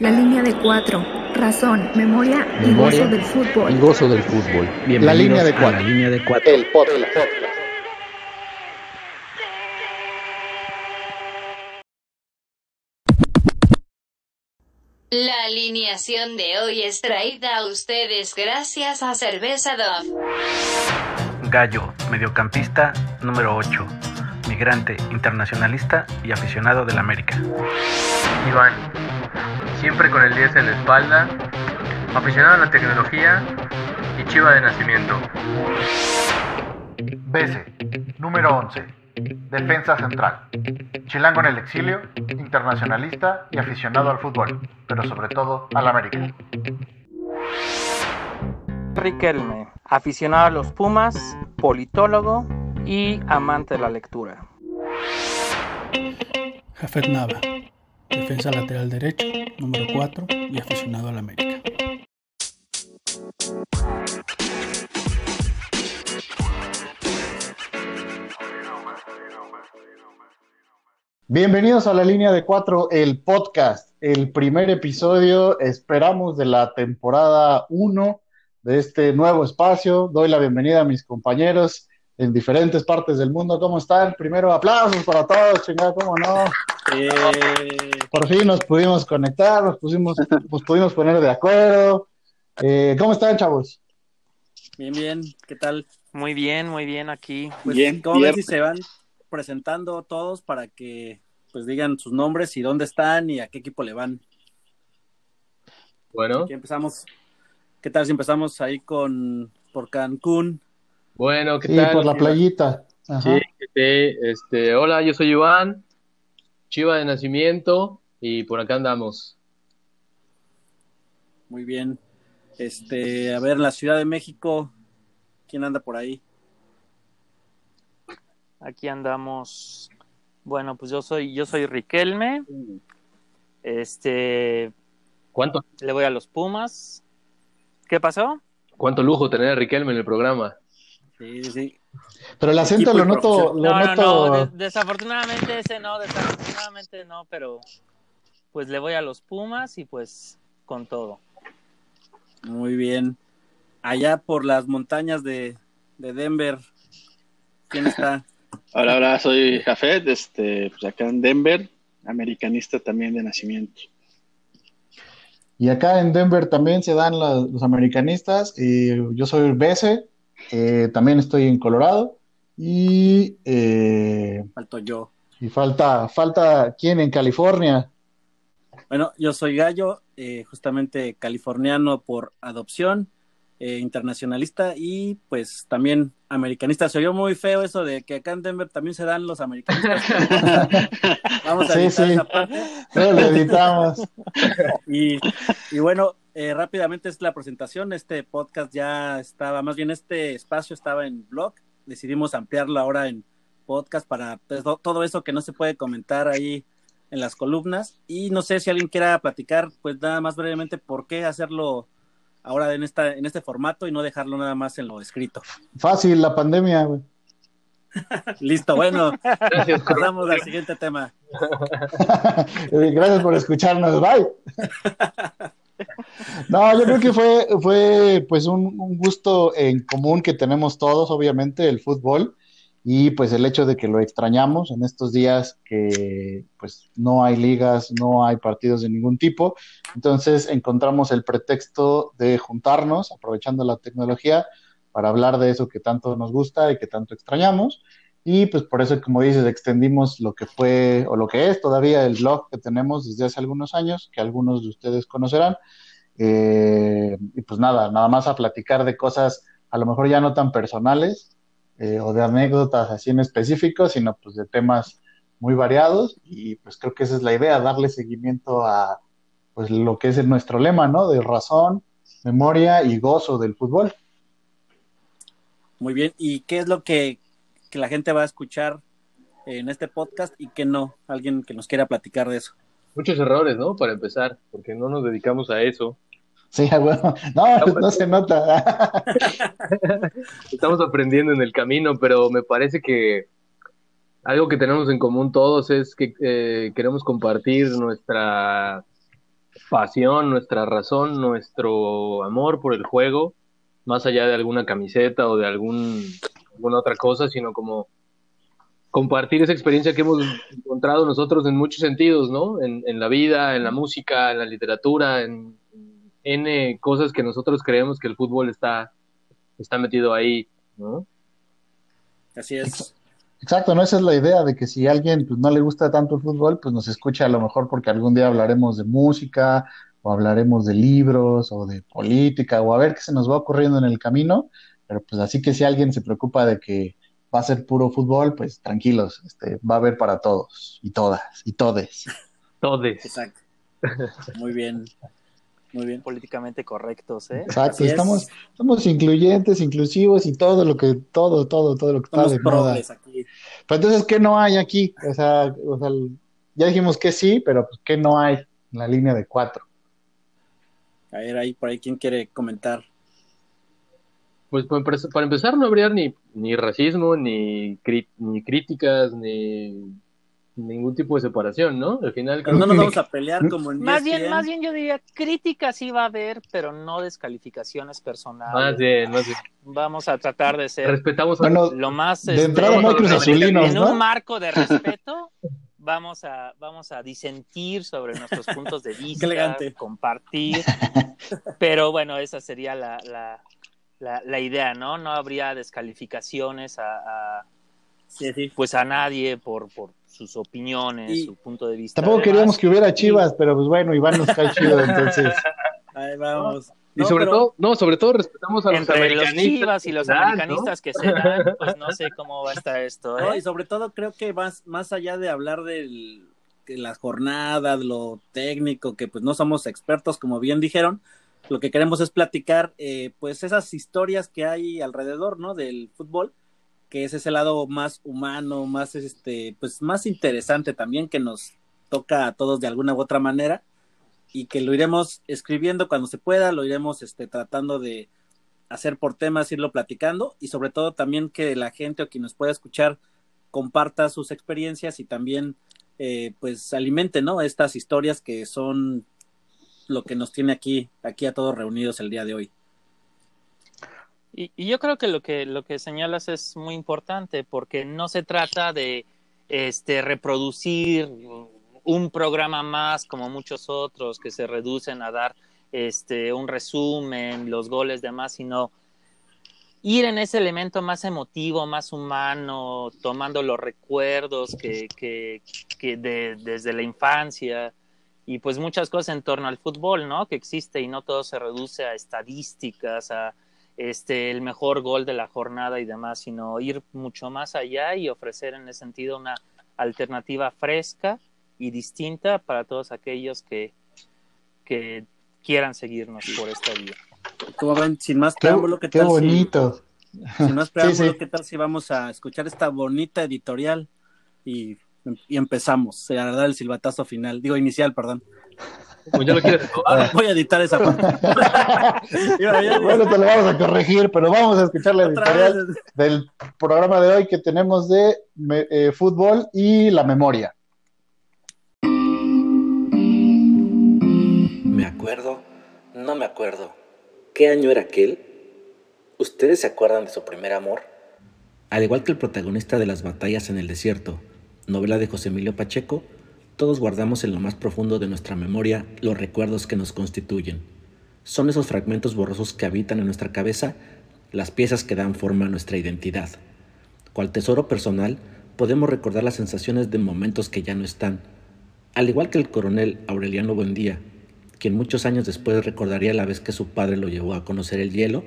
La línea de cuatro. Razón, memoria, y gozo del fútbol. Y gozo del fútbol. Bienvenidos la línea de cuatro. la línea de cuatro. El podcast. La alineación de hoy es traída a ustedes gracias a Cerveza Dove. Gallo, mediocampista número 8, migrante, internacionalista y aficionado del América. Iván, siempre con el 10 en la espalda, aficionado a la tecnología y chiva de nacimiento. Bese, número 11, defensa central. Chilango en el exilio, internacionalista y aficionado al fútbol, pero sobre todo al América. Riquelme, aficionado a los Pumas, politólogo y amante de la lectura. Jafet Nava, defensa lateral derecho, número 4 y aficionado al América. Bienvenidos a la línea de 4, el podcast, el primer episodio, esperamos, de la temporada 1 de este nuevo espacio. Doy la bienvenida a mis compañeros en diferentes partes del mundo. ¿Cómo están? Primero, aplausos para todos, chingada, ¿cómo no? Eh... Por fin nos pudimos conectar, nos, pusimos, nos pudimos poner de acuerdo. Eh, ¿Cómo están, chavos? Bien, bien, ¿qué tal? Muy bien, muy bien aquí. Pues, bien, ¿cómo ven si se van presentando todos para que pues digan sus nombres y dónde están y a qué equipo le van? Bueno. Aquí empezamos. ¿Qué tal si empezamos ahí con por Cancún? Bueno, ¿qué sí, tal? por la playita. Ajá. Sí, este, hola, yo soy Iván, Chiva de nacimiento y por acá andamos. Muy bien. Este, a ver, en la Ciudad de México, ¿quién anda por ahí? Aquí andamos. Bueno, pues yo soy, yo soy Riquelme. Este. ¿Cuánto? Le voy a los Pumas. ¿Qué pasó? Cuánto lujo tener a Riquelme en el programa. Sí, sí. Pero el acento lo noto, lo no, noto... no, no, desafortunadamente ese no, desafortunadamente no, pero pues le voy a los Pumas y pues con todo. Muy bien. Allá por las montañas de, de Denver, ¿quién está? Hola, hola, soy Jafet, este, pues acá en Denver, americanista también de nacimiento. Y acá en Denver también se dan la, los americanistas. Y yo soy Bese, eh, también estoy en Colorado. Y. Eh, Falto yo. Y falta, falta quién en California. Bueno, yo soy Gallo, eh, justamente californiano por adopción, eh, internacionalista y pues también americanista. Se oyó muy feo eso de que acá en Denver también se dan los americanistas. Vamos a Sí, editar sí. esa parte. No lo editamos. Y, y bueno, eh, rápidamente es la presentación. Este podcast ya estaba, más bien este espacio estaba en blog. Decidimos ampliarlo ahora en podcast para pues, to- todo eso que no se puede comentar ahí en las columnas. Y no sé si alguien quiera platicar, pues nada más brevemente, por qué hacerlo ahora en, esta, en este formato y no dejarlo nada más en lo escrito. Fácil, la pandemia, güey. Listo, bueno, Gracias, pasamos al siguiente tema. Gracias por escucharnos, bye. No, yo creo que fue, fue pues un, un gusto en común que tenemos todos, obviamente, el fútbol, y pues el hecho de que lo extrañamos en estos días que pues no hay ligas, no hay partidos de ningún tipo, entonces encontramos el pretexto de juntarnos, aprovechando la tecnología, para hablar de eso que tanto nos gusta y que tanto extrañamos. Y pues por eso, como dices, extendimos lo que fue o lo que es todavía el blog que tenemos desde hace algunos años, que algunos de ustedes conocerán. Eh, y pues nada, nada más a platicar de cosas a lo mejor ya no tan personales eh, o de anécdotas así en específico, sino pues de temas muy variados. Y pues creo que esa es la idea, darle seguimiento a pues lo que es nuestro lema, ¿no? De razón, memoria y gozo del fútbol. Muy bien, ¿y qué es lo que, que la gente va a escuchar en este podcast y qué no? Alguien que nos quiera platicar de eso. Muchos errores, ¿no? Para empezar, porque no nos dedicamos a eso. Sí, bueno, no, no se nota. Estamos aprendiendo en el camino, pero me parece que algo que tenemos en común todos es que eh, queremos compartir nuestra pasión, nuestra razón, nuestro amor por el juego, más allá de alguna camiseta o de algún, alguna otra cosa, sino como compartir esa experiencia que hemos encontrado nosotros en muchos sentidos, ¿no? En, en la vida, en la música, en la literatura, en N cosas que nosotros creemos que el fútbol está, está metido ahí, ¿no? Así es. Exacto, ¿no? Esa es la idea de que si a alguien pues, no le gusta tanto el fútbol, pues nos escucha a lo mejor porque algún día hablaremos de música o hablaremos de libros o de política o a ver qué se nos va ocurriendo en el camino. Pero pues así que si alguien se preocupa de que va a ser puro fútbol, pues tranquilos, este, va a haber para todos y todas y todes. Todes. Exacto. Muy bien. Muy bien. Políticamente correctos, ¿eh? Exacto, Así es. estamos, somos incluyentes, inclusivos y todo lo que, todo, todo, todo lo que está de moda. aquí. Pero entonces, ¿qué no hay aquí? O sea, o sea, ya dijimos que sí, pero pues, ¿qué no hay en la línea de cuatro? A ver, ahí por ahí, ¿quién quiere comentar? Pues para empezar, no habría ni, ni racismo, ni, cri- ni críticas, ni ningún tipo de separación, ¿no? Al final Pero no creo nos que- vamos a pelear como en E Más bien, ESPN. más bien yo diría críticas sí va a haber, pero no descalificaciones personales. más bien, más bien. Vamos a tratar de ser Respetamos a Bueno, lo más de este, entrada no hay Cruz Azulinos, en ¿no? un marco de respeto vamos a vamos a disentir sobre nuestros puntos de vista, compartir, pero bueno esa sería la, la, la, la idea, ¿no? No habría descalificaciones a, a, Sí, sí. pues a nadie por, por sus opiniones, Y- su punto de vista. Tampoco Además, queríamos que hubiera chivas, pero pues bueno, Iván nos cae chido, entonces. Ahí vamos. Y No, sobre pero- todo, no, sobre todo respetamos a los entre los americanistas. chivas y los americanistas que se dan, pues no sé cómo va a estar esto, No, ¿eh? y sobre todo creo que más, más allá de hablar del, de la jornada, de lo técnico, que pues no somos expertos, como bien dijeron, lo que queremos es platicar eh, pues esas historias que hay alrededor, ¿no? Del fútbol, que ese es el lado más humano, más este, pues más interesante también que nos toca a todos de alguna u otra manera y que lo iremos escribiendo cuando se pueda, lo iremos este, tratando de hacer por temas, irlo platicando y sobre todo también que la gente o quien nos pueda escuchar comparta sus experiencias y también eh, pues alimente, ¿no? Estas historias que son lo que nos tiene aquí, aquí a todos reunidos el día de hoy. Y, yo creo que lo que lo que señalas es muy importante porque no se trata de este reproducir un programa más como muchos otros que se reducen a dar este un resumen, los goles demás, sino ir en ese elemento más emotivo, más humano, tomando los recuerdos que, que, que de, desde la infancia y pues muchas cosas en torno al fútbol, ¿no? Que existe y no todo se reduce a estadísticas, a este el mejor gol de la jornada y demás, sino ir mucho más allá y ofrecer en ese sentido una alternativa fresca y distinta para todos aquellos que, que quieran seguirnos por esta vía. Como ven, sin más preámbulo, ¿qué qué tal si- bonito. sin más preámbulo, sí. ¿qué tal si vamos a escuchar esta bonita editorial y, y empezamos a dar el silbatazo final, digo inicial, perdón. Como ya lo quieres tomar. Voy a editar esa parte. Bueno, te lo vamos a corregir, pero vamos a escuchar la editorial del programa de hoy que tenemos de me- eh, fútbol y la memoria. Me acuerdo, no me acuerdo. ¿Qué año era aquel? ¿Ustedes se acuerdan de su primer amor? Al igual que el protagonista de Las batallas en el desierto, novela de José Emilio Pacheco, todos guardamos en lo más profundo de nuestra memoria los recuerdos que nos constituyen. Son esos fragmentos borrosos que habitan en nuestra cabeza las piezas que dan forma a nuestra identidad. Cual tesoro personal, podemos recordar las sensaciones de momentos que ya no están. Al igual que el coronel Aureliano Buendía, quien muchos años después recordaría la vez que su padre lo llevó a conocer el hielo,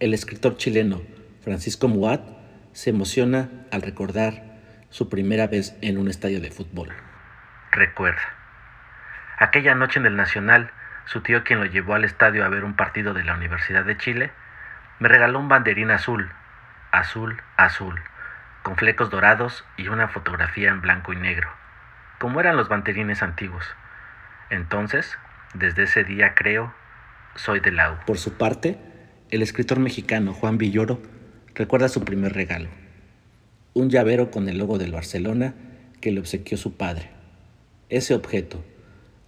el escritor chileno Francisco Muat se emociona al recordar su primera vez en un estadio de fútbol. Recuerda. Aquella noche en el Nacional, su tío quien lo llevó al estadio a ver un partido de la Universidad de Chile, me regaló un banderín azul, azul, azul, con flecos dorados y una fotografía en blanco y negro, como eran los banderines antiguos. Entonces, desde ese día creo, soy de la U. Por su parte, el escritor mexicano Juan Villoro recuerda su primer regalo, un llavero con el logo del Barcelona que le obsequió su padre. Ese objeto,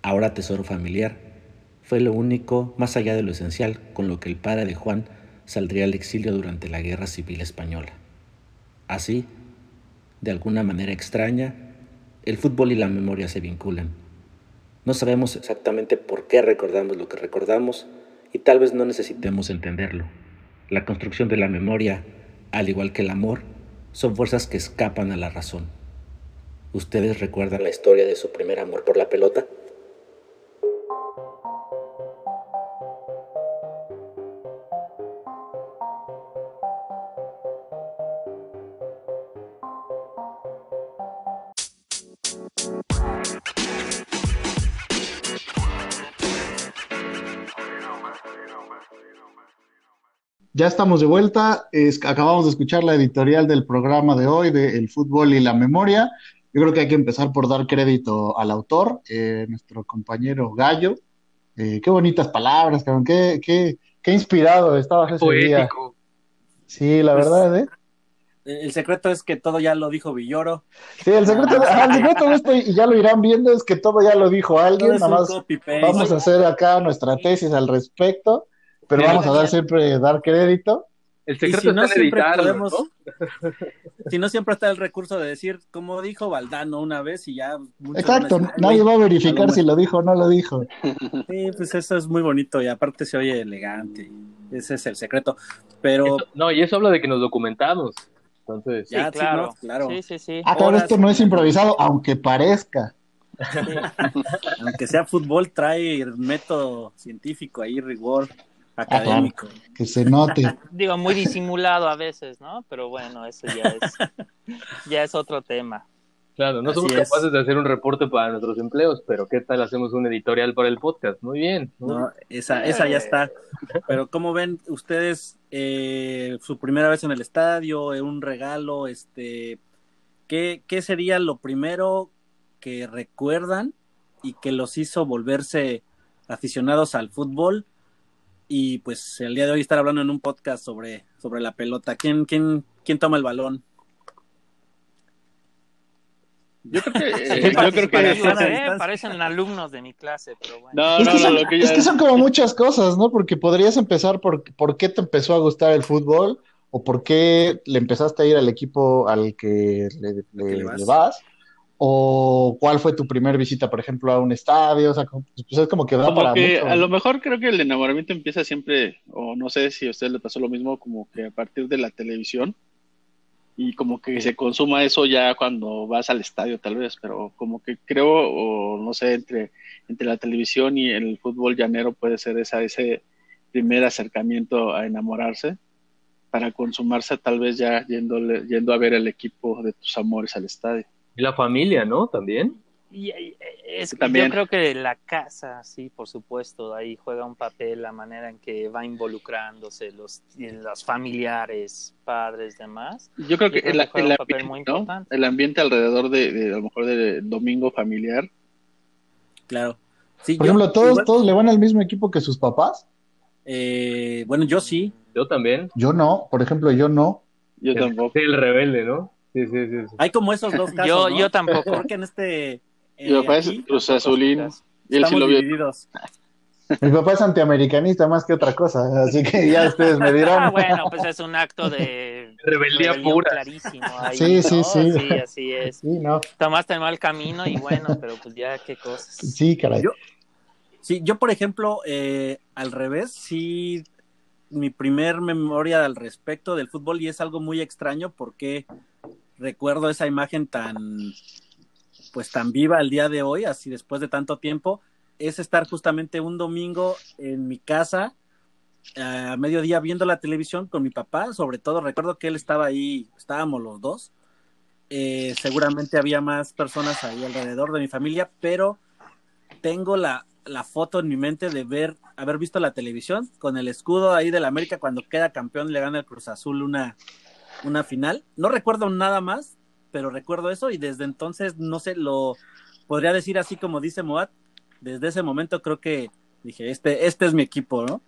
ahora tesoro familiar, fue lo único, más allá de lo esencial, con lo que el padre de Juan saldría al exilio durante la Guerra Civil Española. Así, de alguna manera extraña, el fútbol y la memoria se vinculan. No sabemos exactamente por qué recordamos lo que recordamos y tal vez no necesitemos entenderlo. La construcción de la memoria, al igual que el amor, son fuerzas que escapan a la razón. ¿Ustedes recuerdan la historia de su primer amor por la pelota? Ya estamos de vuelta. Es- acabamos de escuchar la editorial del programa de hoy de El fútbol y la memoria. Yo creo que hay que empezar por dar crédito al autor, eh, nuestro compañero Gallo. Eh, qué bonitas palabras, cabrón. Qué, qué, qué inspirado estabas ese día. Poético. Sí, la Pues, verdad, ¿eh? El secreto es que todo ya lo dijo Villoro. Sí, el secreto, Ah, el secreto de esto, y ya lo irán viendo, es que todo ya lo dijo alguien, nada más vamos a hacer acá nuestra tesis al respecto, pero vamos a dar siempre, dar crédito. El secreto si no, en siempre editarlo, podemos, ¿no? si no, siempre está el recurso de decir, como dijo Valdano una vez y ya. Exacto, van a decir, "Ay, nadie va a verificar si lo dijo o no lo dijo. Sí, pues eso es muy bonito y aparte se oye elegante. Ese es el secreto. Pero Eso- no, y eso habla de que nos documentamos. Entonces, ya, Sí, sí, claro. ¿no? claro. Sí, sí, sí. Ah, claro, Horas, esto no es improvisado, aunque parezca. Aunque sea fútbol, trae método científico ahí, rigor académico. Que se note. Digo, muy disimulado a veces, ¿no? Pero bueno, eso ya es, ya es otro tema. claro, no somos Así es. capaces de hacer un reporte para nuestros empleos, pero ¿qué tal hacemos un editorial para el podcast? Muy bien. muy No, esa, esa ya está. Pero ¿cómo ven ustedes eh, su primera vez en el estadio, eh, un regalo, este, ¿qué, qué sería lo primero que recuerdan y que los hizo volverse aficionados al fútbol? Y pues el día de hoy estar hablando en un podcast sobre, sobre la pelota. ¿Quién, quién, quién toma el balón? Yo creo que, eh, yo creo que ¿eh? Parecen alumnos de mi clase, pero bueno. no, Es no, que, no, son, lo que es que son como muchas cosas, ¿no? Porque podrías empezar por por qué te empezó a gustar el fútbol o por qué le empezaste a ir al equipo al que le, le- le vas. le vas, o cuál fue tu primer visita, por ejemplo, a un estadio, o sea, pues es como que da como para que mucho. a lo mejor creo que el enamoramiento empieza siempre, o no sé si a usted le pasó lo mismo, como que a partir de la televisión y como que se consuma eso ya cuando vas al estadio tal vez, pero como que creo, o no sé, entre, entre la televisión y el fútbol llanero puede ser esa, ese primer acercamiento a enamorarse para consumarse tal vez ya yéndole, yendo a ver el equipo de tus amores al estadio. Y la familia, ¿no? También. Y, y- es, También. Yo creo que la casa, sí, por supuesto, ahí juega un papel la manera en que va involucrándose los, los familiares, padres, demás. Yo creo que, creo el, que juega el un papel ambiente, muy ¿no? importante. El ambiente alrededor de, de, a lo mejor del domingo familiar. Claro. Sí, Por yo- ejemplo, todos, igual, todos le van al mismo equipo que sus papás. eh, bueno, yo sí. Yo también. Yo no, por ejemplo, yo no. Yo tampoco. sí, el rebelde, ¿no? Sí, sí, sí. sí. Hay como esos dos casos. Yo, ¿no? yo tampoco. Creo que en este. eh, Mi papá es aquí Cruz Azulín. Y él sí lo vio. divididos. Mi papá es antiamericanista más que otra cosa, así que ya ustedes me dirán. Ah, bueno, pues es un acto de Rebeldía pura. clarísimo. ahí, Sí, sí, ¿no? sí. Sí, así es. Sí, no, Tomaste el mal camino y bueno, pero pues ya qué cosas. sí, caray. Yo- Sí, yo, por ejemplo, eh, al revés, sí, mi primer memoria al respecto del fútbol y es algo muy extraño porque recuerdo esa imagen tan, pues tan viva al día de hoy, así después de tanto tiempo, es estar justamente un domingo en mi casa a mediodía viendo la televisión con mi papá, sobre todo recuerdo que él estaba ahí, estábamos los dos, Eh, seguramente había más personas ahí alrededor de mi familia, pero tengo la, la foto en mi mente de ver, haber visto la televisión con el escudo ahí del América cuando queda campeón y le gana el Cruz Azul una, una final. No recuerdo nada más, pero recuerdo eso y desde entonces, no sé, lo podría decir así como dice Moat, desde ese momento creo que dije, este, este es mi equipo, ¿no?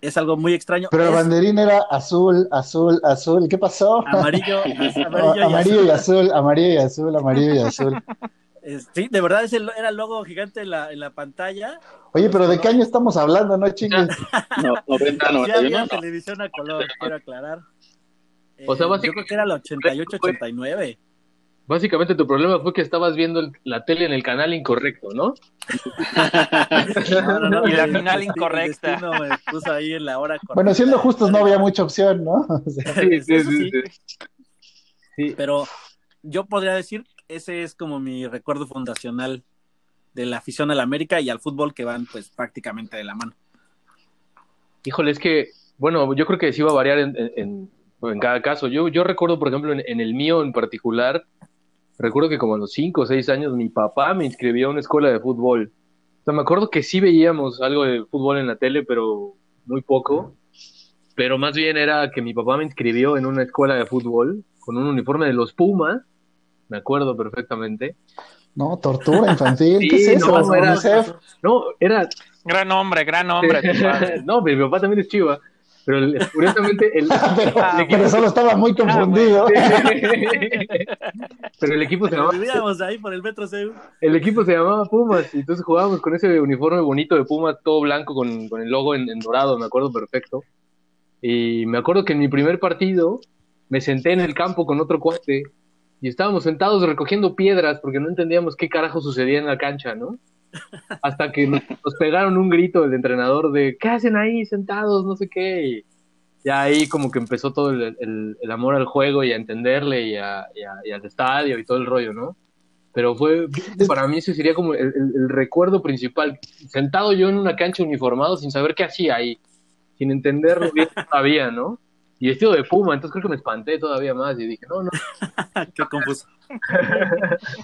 Es algo muy extraño. Pero el banderín era azul, azul, azul. ¿Qué pasó? amarillo, amarillo, y amarillo y azul. azul, amarillo y azul, amarillo y azul. Sí, de verdad ese era el logo gigante en la, en la pantalla. Oye, pero ¿de qué año estamos hablando, no chingues? No, 90, Sí 91, había no. televisión a color, quiero aclarar. O sea, Eh, básicamente- yo creo que era el 88-89. Básicamente tu problema fue que estabas viendo la tele en el canal incorrecto, ¿no? No, no, no, Y la el final incorrecta. me puso ahí en la hora correcta. Bueno, siendo justos, no había mucha opción, ¿no? O sea, Sí, sí, sí, sí. sí. Pero yo podría decir que ese es como mi recuerdo fundacional de la afición al América y al fútbol que van pues prácticamente de la mano. Híjole, es que, bueno, yo creo que sí va a variar en, en- en- en cada caso. Yo, yo recuerdo, por ejemplo, en, en el mío en particular, recuerdo que como a los 5 o 6 años mi papá me inscribió a una escuela de fútbol. O sea, me acuerdo que sí veíamos algo de fútbol en la tele, pero muy poco. Pero más bien era que mi papá me inscribió en una escuela de fútbol con un uniforme de los Pumas, me acuerdo perfectamente. no, tortura infantil, ¿qué Sí, es eso? no, era- UNICEF? No, era, Gran hombre, gran hombre. no, mi papá también es chiva. Pero el- curiosamente, el, pero, Ah, el equipo- pero solo estaba muy confundido. pero el equipo se llamaba, Vivíamos ahí por el metro el equipo se llamaba Pumas, y entonces jugábamos con ese uniforme bonito de Pumas, todo blanco con, con el logo en, en dorado, me acuerdo perfecto. Y me acuerdo que en mi primer partido me senté en el campo con otro cuate y estábamos sentados recogiendo piedras porque no entendíamos qué carajo sucedía en la cancha, ¿no? Hasta que nos, nos pegaron un grito del entrenador de ¿qué hacen ahí sentados? No sé qué. Y ya ahí como que empezó todo el, el- el amor al juego y a entenderle y, a- y a- y al estadio y todo el rollo, ¿no? Pero fue, para mí ese sería como el, el- el recuerdo principal. Sentado yo en una cancha uniformado sin saber qué hacía ahí, sin entenderlo bien todavía, ¿no? Y vestido de puma, entonces creo que me espanté todavía más y dije, no, no, Qué confuso.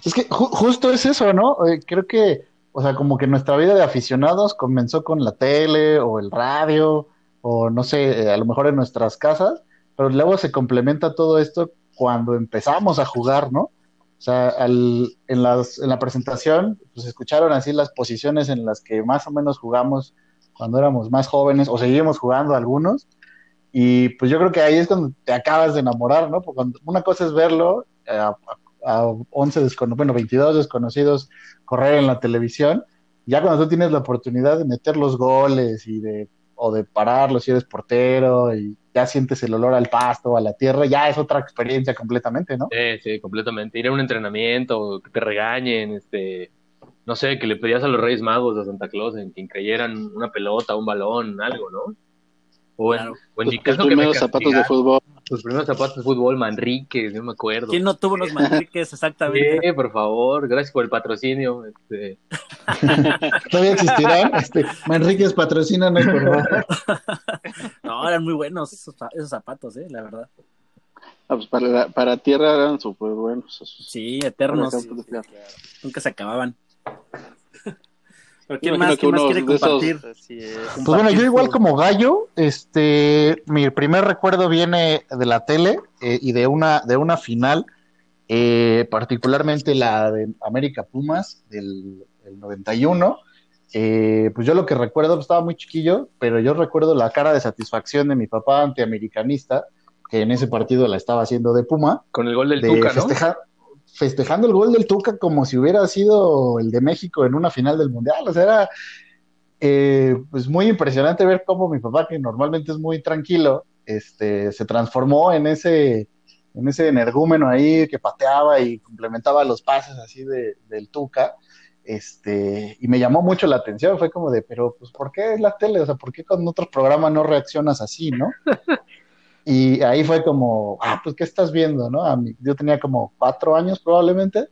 Es que ju- justo es eso, ¿no? Eh, creo que, o sea, como que nuestra vida de aficionados comenzó con la tele o el radio o no sé, eh, a lo mejor en nuestras casas, pero luego se complementa todo esto cuando empezamos a jugar, ¿no? O sea, al- en, las, en la presentación, pues escucharon así las posiciones en las que más o menos jugamos cuando éramos más jóvenes o seguimos jugando algunos. Y pues yo creo que ahí es cuando te acabas de enamorar, ¿no? Porque una cosa es verlo eh, a, a 11 desconocidos, bueno, 22 desconocidos correr en la televisión, ya cuando tú tienes la oportunidad de meter los goles y de, o de pararlos si eres portero y ya sientes el olor al pasto, a la tierra, ya es otra experiencia completamente, ¿no? Sí, sí, completamente. Ir a un entrenamiento, que te regañen, este, no sé, que le pedías a los Reyes Magos de Santa Claus en que creyeran una pelota, un balón, algo, ¿no? O en, Claro. o en mi Los caso que me primeros zapatos de fútbol. Los primeros zapatos de fútbol, Manrique, no me acuerdo. ¿Quién no tuvo unos manriques exactamente? Sí, por favor, gracias por el patrocinio. Este, Todavía existirán. Este, Manríquez, patrocínanos, por favor. No, eran muy buenos esos, esos zapatos, eh, la verdad. Ah, pues para, la- para tierra eran súper buenos. esos. Sí, eternos. Nunca se acababan. ¿Pero imagino más, quiere compartir? Así es. Pues bueno, yo igual como gallo, este, mi primer recuerdo viene de la tele eh, y de una, de una final, eh, particularmente la de América Pumas del, del 91. Eh, pues yo lo que recuerdo, pues estaba muy chiquillo, pero yo recuerdo la cara de satisfacción de mi papá antiamericanista, que en ese partido la estaba haciendo de Puma, con el gol del de Tuca, ¿no? festejar, festejando el gol del Tuca como si hubiera sido el de México en una final del Mundial. O sea, era eh, pues muy impresionante ver cómo mi papá, que normalmente es muy tranquilo, este, se transformó en ese, en ese energúmeno ahí que pateaba y complementaba los pases así de, del Tuca. Este, y me llamó mucho la atención, fue como de, pero pues, ¿por qué es la tele? O sea, ¿por qué con otros programas no reaccionas así, no? Y ahí fue como, ah, pues, ¿qué estás viendo, no? A mí, yo tenía como cuatro años probablemente,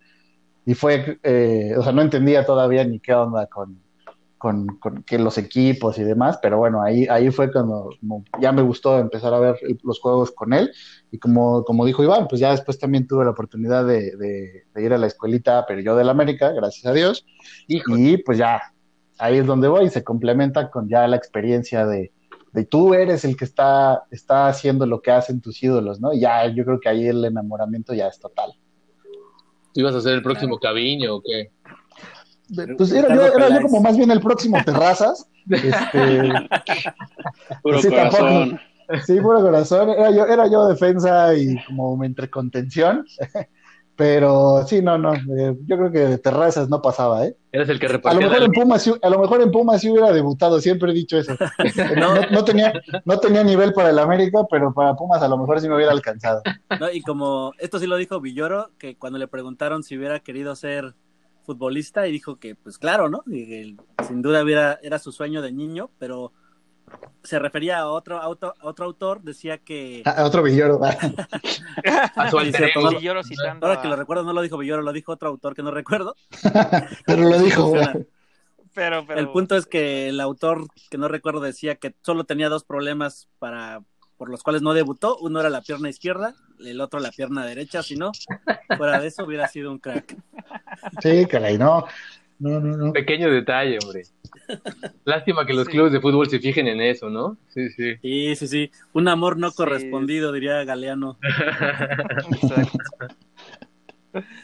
y fue, eh, o sea, no entendía todavía ni qué onda con, con, con que los equipos y demás, pero bueno, ahí, ahí fue cuando como ya me gustó empezar a ver los juegos con él, y como, como dijo Iván, pues ya después también tuve la oportunidad de, de- de ir a la escuelita, pero yo del América, gracias a Dios, Híjole. y pues ya, ahí es donde voy, se complementa con ya la experiencia de, de tú eres el que está, está haciendo lo que hacen tus ídolos, ¿no? Y ya yo creo que ahí el enamoramiento ya es total. ¿Tú ibas a ser el próximo Caviño o qué? Pues era yo, era yo como más bien el próximo Terrazas. Este, Puro Sí, tampoco. corazón. sí, puro corazón. Era yo, era yo defensa y como entre contención. Pero sí, no, no. eh, yo creo que de terrazas no pasaba, ¿eh? Eres el que A lo repartía mejor en Pumas, sí- a lo mejor en Pumas sí hubiera debutado, siempre he dicho eso. No, no- no tenía, no tenía nivel para el América, pero para Pumas a lo mejor sí me hubiera alcanzado. ¿no? Y como esto sí lo dijo Villoro, que cuando le preguntaron si hubiera querido ser futbolista, y dijo que, pues claro, ¿no? Y sin duda hubiera, era su sueño de niño, pero se refería a otro, auto, otro autor, decía que... A otro villoro. a su Sí, alter cierto, ego. no- Villoro citando ahora que lo recuerdo, no lo dijo Villoro, lo dijo otro autor que no recuerdo. Pero lo dijo. Pero, pero, El punto es que el autor que no recuerdo decía que solo tenía dos problemas para por los cuales no debutó. Uno era la pierna izquierda, el otro la pierna derecha. Si no, fuera de eso hubiera sido un crack. Sí, caray, no. No, no, no. Pequeño detalle, hombre. Lástima que los clubes de fútbol se fijen en eso, ¿no? Sí, sí. Sí, sí, sí. Un amor no Sí. correspondido, diría Galeano. Exacto.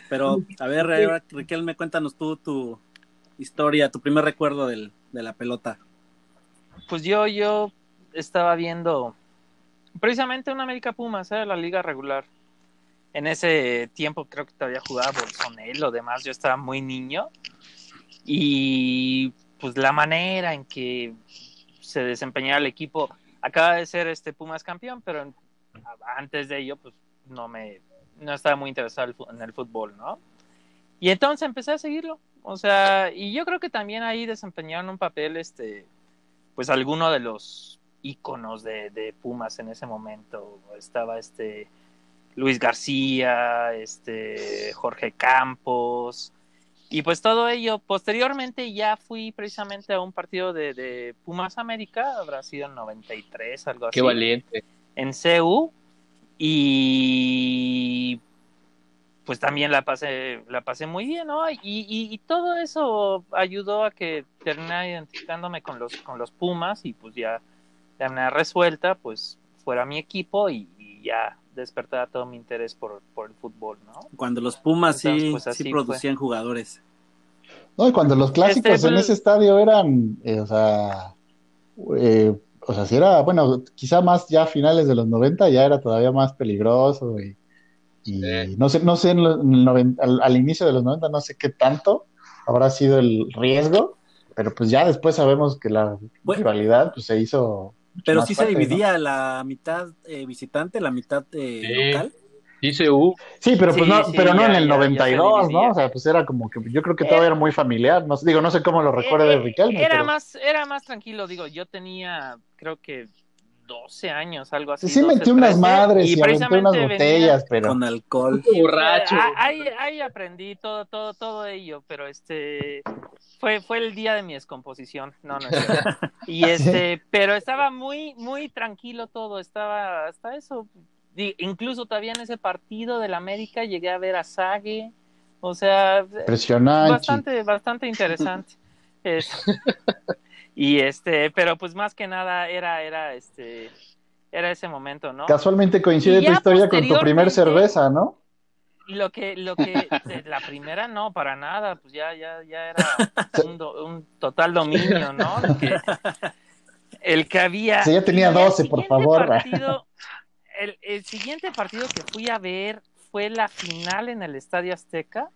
Pero, a ver, ahora, Riquelme, cuéntanos tú tu historia, tu primer recuerdo del, de la pelota. Pues yo, yo estaba viendo precisamente una América Pumas, era la liga regular. En ese tiempo creo que todavía jugaba Bolsonel o demás, yo estaba muy niño. Y pues la manera en que se desempeñaba el equipo, acaba de ser este Pumas campeón, pero antes de ello pues no me no estaba muy interesado en el fútbol, ¿no? Y entonces empecé a seguirlo, o sea, y yo creo que también ahí desempeñaron un papel este pues alguno de los íconos de, de Pumas en ese momento. Estaba este Luis García, este Jorge Campos, y pues todo ello. Posteriormente ya fui precisamente a un partido de, de Pumas América, habrá sido en 93, algo así, Qué valiente. en CU, y pues también la pasé, la pasé muy bien, ¿no? Y, y, y todo eso ayudó a que terminara identificándome con los, con los Pumas y pues ya de manera resuelta, pues fuera mi equipo y, y ya despertara todo mi interés por, por el fútbol, ¿no? Cuando los Pumas sí, pues, así sí fue. producían jugadores. No, y cuando los clásicos Este, en pues- ese estadio eran, eh, o sea, eh, o sea, si era, bueno, quizá más ya a finales de los 90 ya era todavía más peligroso y, y Sí. no sé, no sé, en lo- en el noven- al, al inicio de los 90 no sé qué tanto habrá sido el riesgo, pero pues ya después sabemos que la Bueno. rivalidad pues se hizo Pero sí se ¿no? dividía la mitad eh, visitante, la mitad eh, Sí. local. Dice U. Sí, pero pues Sí, no, sí, pero no ya- en el ya- ya se 92, ¿no? dividía. O sea, pues era como que yo creo que todavía era muy familiar, no sé, digo, no sé cómo lo recuerda Eh, de Riquelme, Era pero más, era más tranquilo, digo, yo tenía creo que 12 años, algo así. sí 12, metió unas 13, madres y, aventé precisamente unas botellas, pero Con alcohol. Borracho. ah, Ahí, ahí aprendí todo, todo, todo ello, pero este fue, fue el día de mi descomposición. No, no es. Y este, pero estaba muy, muy tranquilo todo, estaba hasta eso. Incluso todavía en ese partido del América llegué a ver a Sague, o sea, impresionante. bastante, bastante interesante. Es- y este, pero pues más que nada era, era este, era ese momento, ¿no? Casualmente coincide tu historia con tu primer cerveza, ¿no? Lo que, lo que, la primera no, para nada, pues ya, ya, ya era un, do- un total dominio, ¿no? El que, el que había. Sí, ya tenía y el 12, por favor. partido- el, el siguiente partido que fui a ver fue la final en el Estadio Azteca,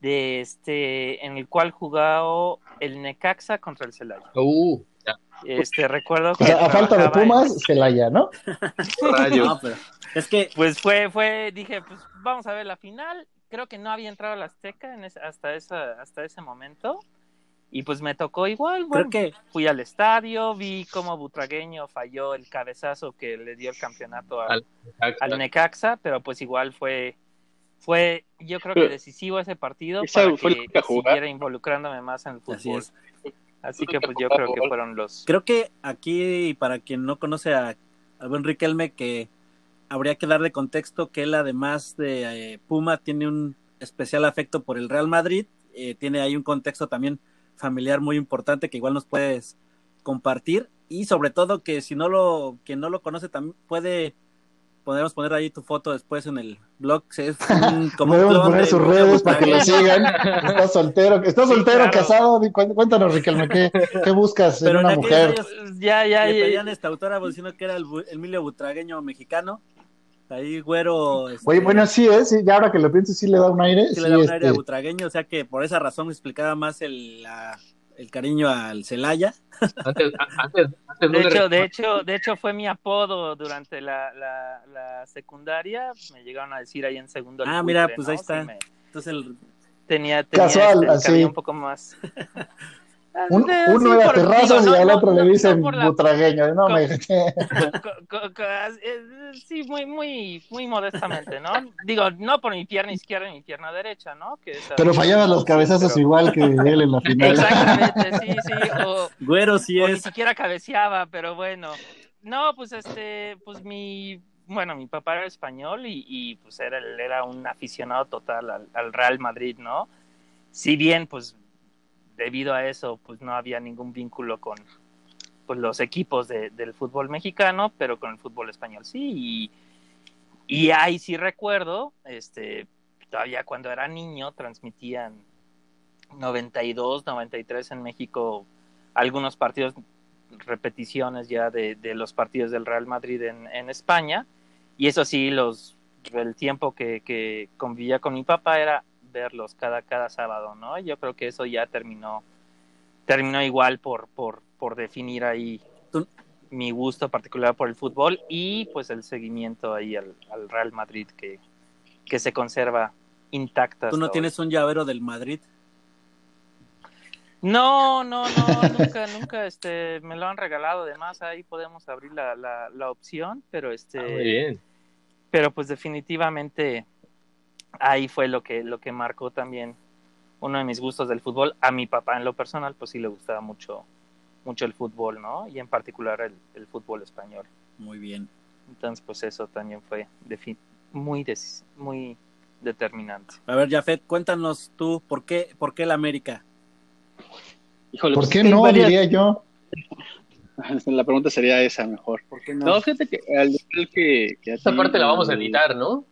de este, en el cual jugó el Necaxa contra el Celaya. Uh, ya. Este, recuerdo O que sea, a falta de en- Pumas, Celaya, ¿no? No, pero es que Pues fue, fue, dije, pues vamos a ver la final. Creo que no había entrado a la Azteca en ese- hasta, esa, hasta ese momento. Y pues me tocó igual, bueno, creo que fui al estadio, vi cómo Butragueño falló el cabezazo que le dio el campeonato al, Al- al Necaxa, pero pues igual fue, fue yo creo que decisivo ese partido Esa para fue la que única jugada. siguiera involucrándome más en el Así fútbol. es. Así que pues yo creo que fueron los... creo que aquí para quien no conoce a, buen Riquelme que habría que darle contexto que él además de eh, Puma tiene un especial afecto por el Real Madrid, eh, tiene ahí un contexto también familiar muy importante que igual nos puedes compartir y sobre todo que si no lo quien no lo conoce también puede podemos poner ahí tu foto después en el blog es un, como un Podemos clon poner de sus redes para que lo sigan. Está soltero, está soltero, claro. casado. Cuéntanos, Riquelme, ¿qué, qué buscas en Pero en una aquellos mujer? Ya, ya, le ya, pedían esta autora diciendo que era el Emilio Butragueño mexicano. Ahí, güero. este, Oye, bueno, sí es, sí, ya ahora que lo pienso, sí le da un aire. sí Sí, le da un aire a este, butragueño, o sea que por esa razón explicaba más el, la- el cariño al Celaya. Antes, antes, antes no De le hecho, de hecho, de hecho fue mi apodo durante la, la, la secundaria. Me llegaron a decir ahí en segundo. Ah, mira, pues ¿no? ahí está. Sí me- Entonces el, tenía, tenía Casual, este, el así. un poco más. un- uno sí, era por- digo, y no, al no, otro no, le dicen la- butragueño. No, Co- me... eh, sí, muy, muy, muy modestamente, ¿no? Digo, no por mi pierna izquierda ni mi pierna derecha, ¿no? Que esa- Pero fallaban los cabezazos pero- igual que él en la final. Exactamente, sí, sí. O, güero sí o ni es. siquiera cabeceaba, pero bueno. No, pues este, pues mi, bueno, mi papá era español y, y, pues era, él era un aficionado total al, al Real Madrid, ¿no? Si bien, pues debido a eso, pues no había ningún vínculo con pues, los equipos de- del fútbol mexicano, pero con el fútbol español sí. Y, y ahí sí recuerdo, este, todavía cuando era niño transmitían 92, 93 en México algunos partidos, repeticiones ya de, de los partidos del Real Madrid en, en España. Y eso sí, los, el tiempo que, que convivía con mi papá era verlos cada, cada sábado, ¿no? Yo creo que eso ya terminó, terminó igual por, por, por definir ahí Tú- mi gusto particular por el fútbol y pues el seguimiento ahí al, al Real Madrid que, que se conserva intacta. Tú no tienes un llavero del Madrid. no, no, no, nunca, nunca, este, me lo han regalado. Además, ahí podemos abrir la, la, la opción, pero este, Ah, muy bien. pero pues definitivamente ahí fue lo que, lo que marcó también uno de mis gustos del fútbol. A mi papá en lo personal, pues sí le gustaba mucho, mucho el fútbol, ¿no? Y en particular el, el fútbol español. Muy bien. Entonces, pues eso también fue muy, muy determinante. A ver, Jafet, cuéntanos tú, ¿por qué, por qué el América? Híjole, ¿Por pues qué no, varias- diría yo? La pregunta sería esa mejor. ¿Por qué No, fíjate que al que, que Esta parte la vamos a editar, ¿no?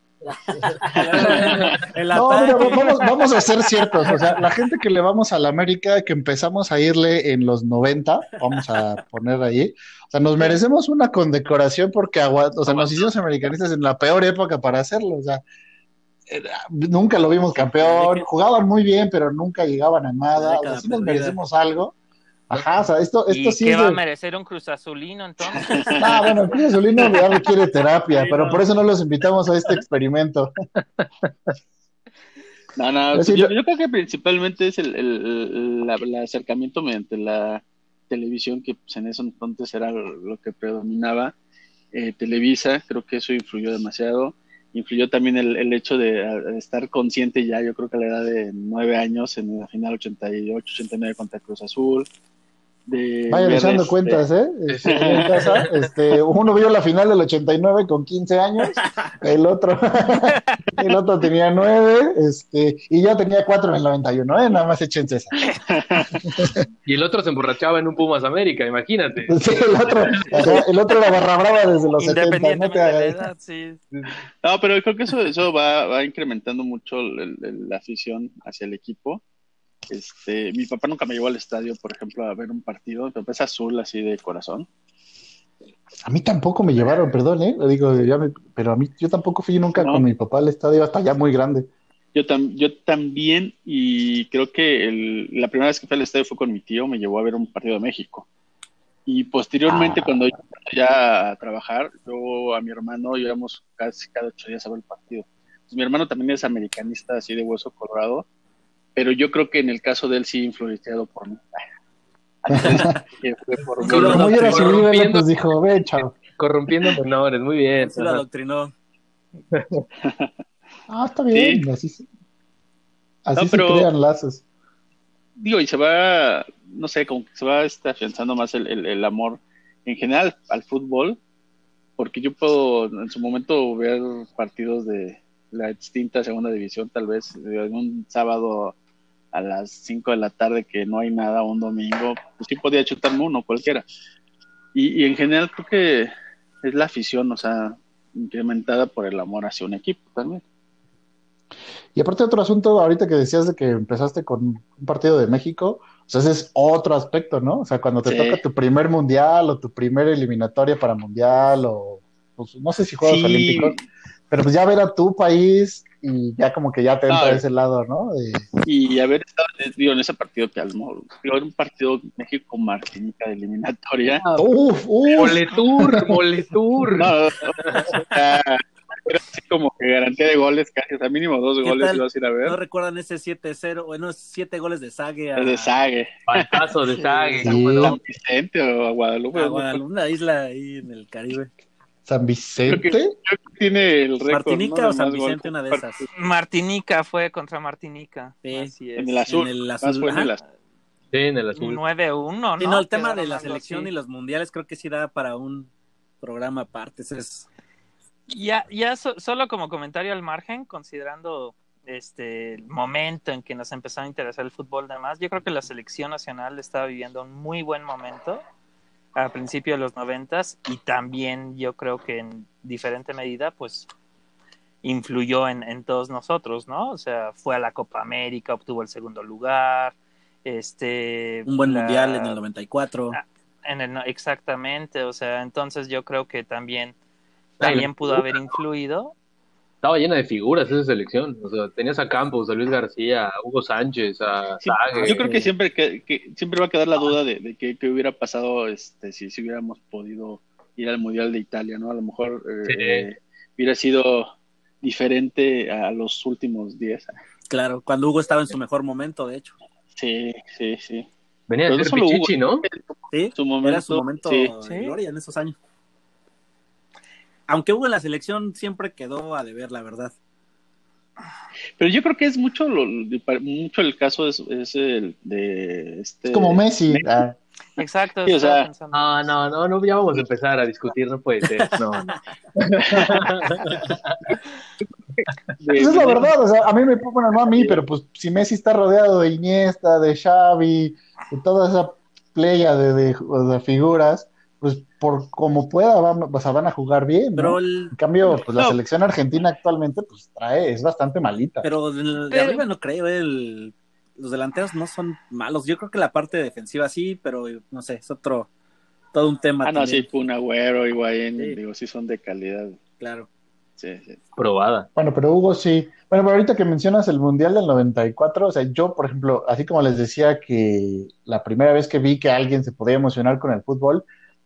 No, mira, vamos, vamos a ser ciertos. O sea, la gente que le vamos a la América, que empezamos a irle en los 90, vamos a poner ahí. O sea, nos merecemos una condecoración porque agua- o sea, nos hicimos americanistas en la peor época para hacerlo. O sea, era- nunca lo vimos campeón. Jugaban muy bien, pero nunca llegaban a nada. O sea, sí nos merecemos algo. Ajá, o sea, esto, esto ¿Y sí qué es va a merecer un Cruz Azulino entonces? Ah, bueno, el Cruz Azulino ya requiere terapia, Sí, pero no. por eso no los invitamos a este experimento. No, no, decir, yo, yo creo que principalmente es el, el- el- acercamiento mediante la televisión, que pues, en eso entonces era lo, que predominaba. Eh, Televisa, creo que eso influyó demasiado. Influyó también el, el hecho de, de estar consciente ya, yo creo que a la edad de nueve años, en la final 88-89 contra Cruz Azul. De Vayan echando este, cuentas, ¿eh? Este, en casa, este, uno vio la final del 89 con 15 años, el otro, el otro tenía 9, este, y yo tenía 4 en el 91, ¿eh? Nada más échense esa. Y el otro se emborrachaba en un Pumas América, imagínate. Sí, el otro, el otro era barra brava desde los 70, no Independientemente te de la hagas. edad, sí. No, pero creo que eso, eso va, va incrementando mucho el- el- la afición hacia el equipo. Este, mi papá nunca me llevó al estadio, por ejemplo, a ver un partido. Mi papá es azul, así de corazón. A mí tampoco me llevaron, perdón, ¿eh? Lo digo, ya me- pero a mí, yo tampoco fui nunca No. con mi papá al estadio, hasta ya muy grande. Yo, tam- yo también, y creo que el- la primera vez que fui al estadio fue con mi tío, me llevó a ver un partido de México. Y posteriormente, Ah. cuando yo ya a trabajar, yo a mi hermano íbamos casi cada ocho días a ver el partido. Pues mi hermano también es americanista, así de hueso colorado, pero yo creo que en el caso de él sí influenciado por mí. Que fue por como ya era su Corrompiendo. pues dijo, ve, chavo. Corrompiendo menores, muy bien. Se lo adoctrinó. Ah, está bien, así, se- así No, se crean lazos. digo, y se va, no sé, como que se va este, afianzando más el, el- el amor en general al fútbol, porque yo puedo en su momento ver partidos de la extinta segunda división, tal vez de algún sábado a las 5 de la tarde que no hay nada, un domingo, pues sí podía chutarme uno, cualquiera. Y, y en general creo que es la afición, o sea, incrementada por el amor hacia un equipo también. Y aparte otro asunto, ahorita que decías de que empezaste con un partido de México, o sea, ese es otro aspecto, ¿no? O sea, cuando te Sí. toca tu primer mundial o tu primer eliminatoria para mundial o pues, no sé si Juegos Sí. Olímpicos, pero pues ya ver a tu país y ya como que ya te entra Ah, ese lado, ¿no? De- Y haber estado digo, en ese partido que armó, digo, era un partido México-Martinica de eliminatoria. Uf, uf. Moletur, Moletur. No, o sea, era así como que garantía de goles casi, o sea, mínimo dos ¿Qué goles tal? ibas a ir a ver. ¿No recuerdan ese 7-0? Bueno, 7 goles de Sague a, de Sague. Baltazo de Sague. Sí. no. San Vicente o a Guadalupe. a Guadalupe, una isla ahí en el Caribe. San Vicente. Creo que tiene el récord. Martinica ¿no? o San Vicente, una de esas. Martinica fue contra Martinica. Sí. Así es. En el azul. En el azul, en el azul. Sí, en el azul. 9-1, ¿no? Sí, no, el tema de la selección así. y los mundiales creo que sí da para un programa aparte. Es Ya, ya so- solo como comentario al margen, considerando este el momento en que nos empezó a interesar el fútbol demás, yo creo que la selección nacional estaba viviendo un muy buen momento a principios de los noventas y también yo creo que en diferente medida pues influyó en, en todos nosotros, ¿no? O sea, fue a la Copa América, obtuvo el segundo lugar, este un buen la- mundial en el 94. Ah, en el, no- exactamente, o sea, entonces yo creo que también también pudo haber influido. Estaba llena de figuras esa selección. O sea, tenías a Campos, a Luis García, a Hugo Sánchez, a Sí, yo creo que siempre que, que siempre va a quedar la duda de, de qué, hubiera pasado este si, si hubiéramos podido ir al Mundial de Italia, ¿no? A lo mejor eh, Sí. eh, hubiera sido diferente a los últimos 10. Claro, cuando Hugo estaba en su mejor momento, de hecho. Sí, sí, sí. Venía de ser Hugo, Pichichi, ¿no? Sí, Su momento, era su momento sí. de Sí. gloria en esos años. Aunque Hugo en la selección siempre quedó a deber, la verdad. Pero yo creo que es mucho lo, mucho el caso es, es el de este Es como Messi. ah, Exacto. Sí, o sea. No, no, no, no, ya vamos a empezar a discutir, no puede ser. No, no. Pues es la verdad, o sea, a mí me bueno, no a mí, pero pues si Messi está rodeado de Iniesta, de Xavi, de toda esa playa de, de- de figuras, pues por como pueda van, o sea, van a jugar bien, ¿no? Pero, el, En cambio, pues la selección argentina actualmente pues trae, es bastante malita. pero de Pero- arriba no creo. el- los delanteros no son malos. Yo creo que la parte defensiva sí, pero no sé, es otro. Todo un tema. Ah, no, sí. Kun Agüero, Higuaín, Sí. digo, sí son de calidad. Claro. Sí, sí. Probada. Bueno, pero Hugo sí. Bueno, pero ahorita que mencionas el Mundial del 94, o sea, yo, por ejemplo, así como les decía que la primera vez que vi que alguien se podía emocionar con el fútbol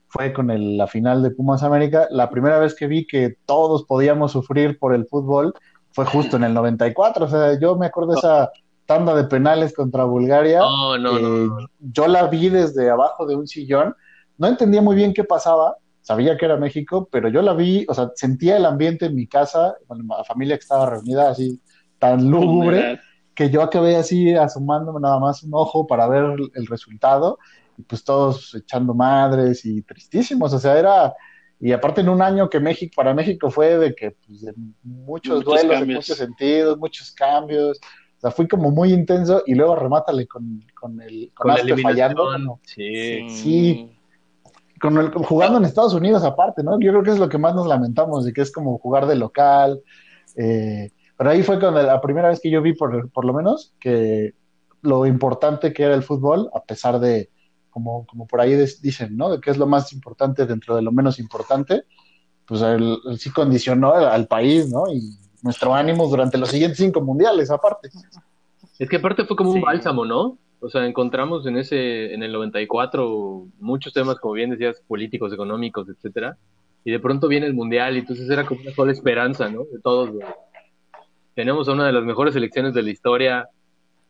fue con el- la final de Pumas América, la primera vez que vi que todos podíamos sufrir por el fútbol fue justo en el 94, o sea, yo me acuerdo de esa tanda de penales contra Bulgaria, No, no, no. eh, yo la vi desde abajo de un sillón, no entendía muy bien qué pasaba, sabía que era México, pero yo la vi, o sea, sentía el ambiente en mi casa, bueno, la familia que estaba reunida así tan lúgubre, que yo acabé así asomándome nada más un ojo para ver el, resultado, pues todos echando madres y tristísimos, o sea, era, y aparte en un año que México, para México fue de que, pues, de muchos Muchos duelos, en muchos sentidos, muchos cambios, o sea, fui como muy intenso, y luego remátale con, con el, con Con la fallando, Sí. Sí. con el, jugando en Estados Unidos aparte, ¿no? Yo creo que es lo que más nos lamentamos, de que es como jugar de local. eh, pero ahí fue cuando la primera vez que yo vi, por, por lo menos, que lo importante que era el fútbol, a pesar de, como, como por ahí dicen, ¿no? De que es lo más importante dentro de lo menos importante, pues él, él sí condicionó al, al país, ¿no? Y nuestro ánimo durante los siguientes cinco mundiales, aparte. Es que aparte fue como Sí. un bálsamo, ¿no? O sea, encontramos en ese, en el 94 muchos temas, como bien decías, políticos, económicos, etcétera. Y de pronto viene el mundial y entonces era como una sola esperanza, ¿no? De todos. güey. Tenemos a una de las mejores selecciones de la historia.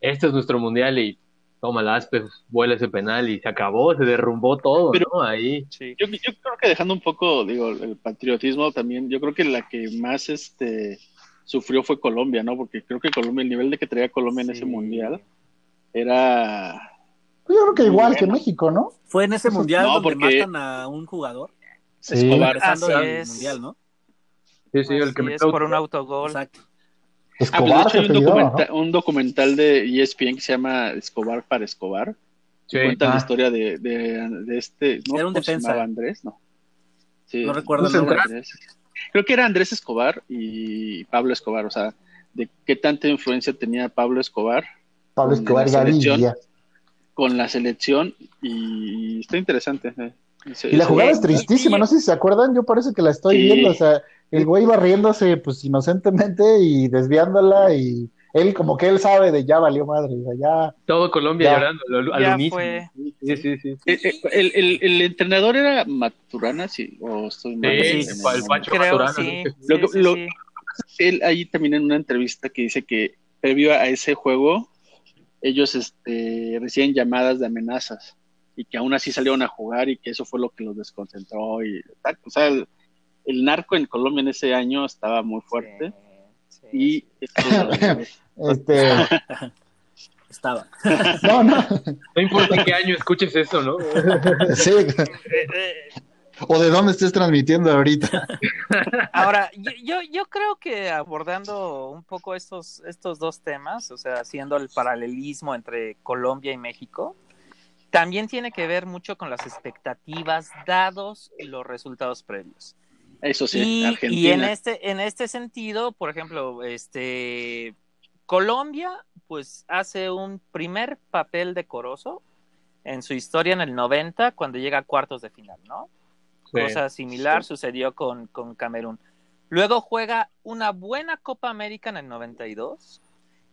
Este es nuestro mundial y toma el aspe, vuela ese penal y se acabó, se derrumbó todo, Pero- ¿no? Ahí. Sí. Yo, yo creo que dejando un poco, digo, el patriotismo también, yo creo que la que más este sufrió fue Colombia, ¿no? Porque creo que Colombia, el nivel de que traía Colombia en ese mundial era Pues yo creo que Muy igual bueno. que México, ¿no? Fue en ese mundial No, donde porque- matan a un jugador. Sí. Escobar. Así es. mundial, ¿no? Sí, sí, el Así que me es, por un autogol. Exacto. Ah, pues de Escobar hecho hay un, apellidaba, ¿no? un documental de ESPN que se llama Escobar para Escobar. Sí. Cuenta Ah. la historia de, de, de este. ¿no? Era un ¿Cómo se defensa. Andrés, ¿no? Sí, No recuerdo no. Andrés. Creo que era Andrés Escobar y Pablo Escobar. O sea, de qué tanta influencia tenía Pablo Escobar Pablo con Escobar la selección. Gaviria. con la selección y está interesante. eh. Se- Y la se- jugada es tristísima, no sé si se acuerdan, yo parece que la estoy Sí. viendo, o sea, el güey iba riéndose pues inocentemente y desviándola y él como que él sabe de ya valió madre, o sea, ya Todo Colombia Ya. llorando al, al Ya fue. Sí, sí, sí. Eh, eh, El, el, el entrenador era Maturana, sí, o estoy mal. Sí, el nombre. Creo, Maturana, sí. Lo que- sí, lo- sí. Él ahí también en una entrevista que dice que previo a ese juego, ellos este, reciben llamadas de amenazas y que aún así salieron a jugar y que eso fue lo que los desconcentró. Y, o sea, el, narco en Colombia en ese año estaba muy fuerte Sí, sí. y este Estaba. no, no, No importa qué año escuches eso, ¿no? sí, o de dónde estés transmitiendo ahorita. Ahora, yo, yo, yo creo que abordando un poco estos, estos dos temas, o sea, haciendo el paralelismo entre Colombia y México, también tiene que ver mucho con las expectativas dados los resultados previos. Eso sí, y, Argentina. y en este, en este sentido, por ejemplo, este Colombia, pues hace un primer papel decoroso en su historia en el 90 cuando llega a cuartos de final, ¿no? Sí. Cosa similar sucedió con, con Camerún. Luego juega una buena Copa América en el 92.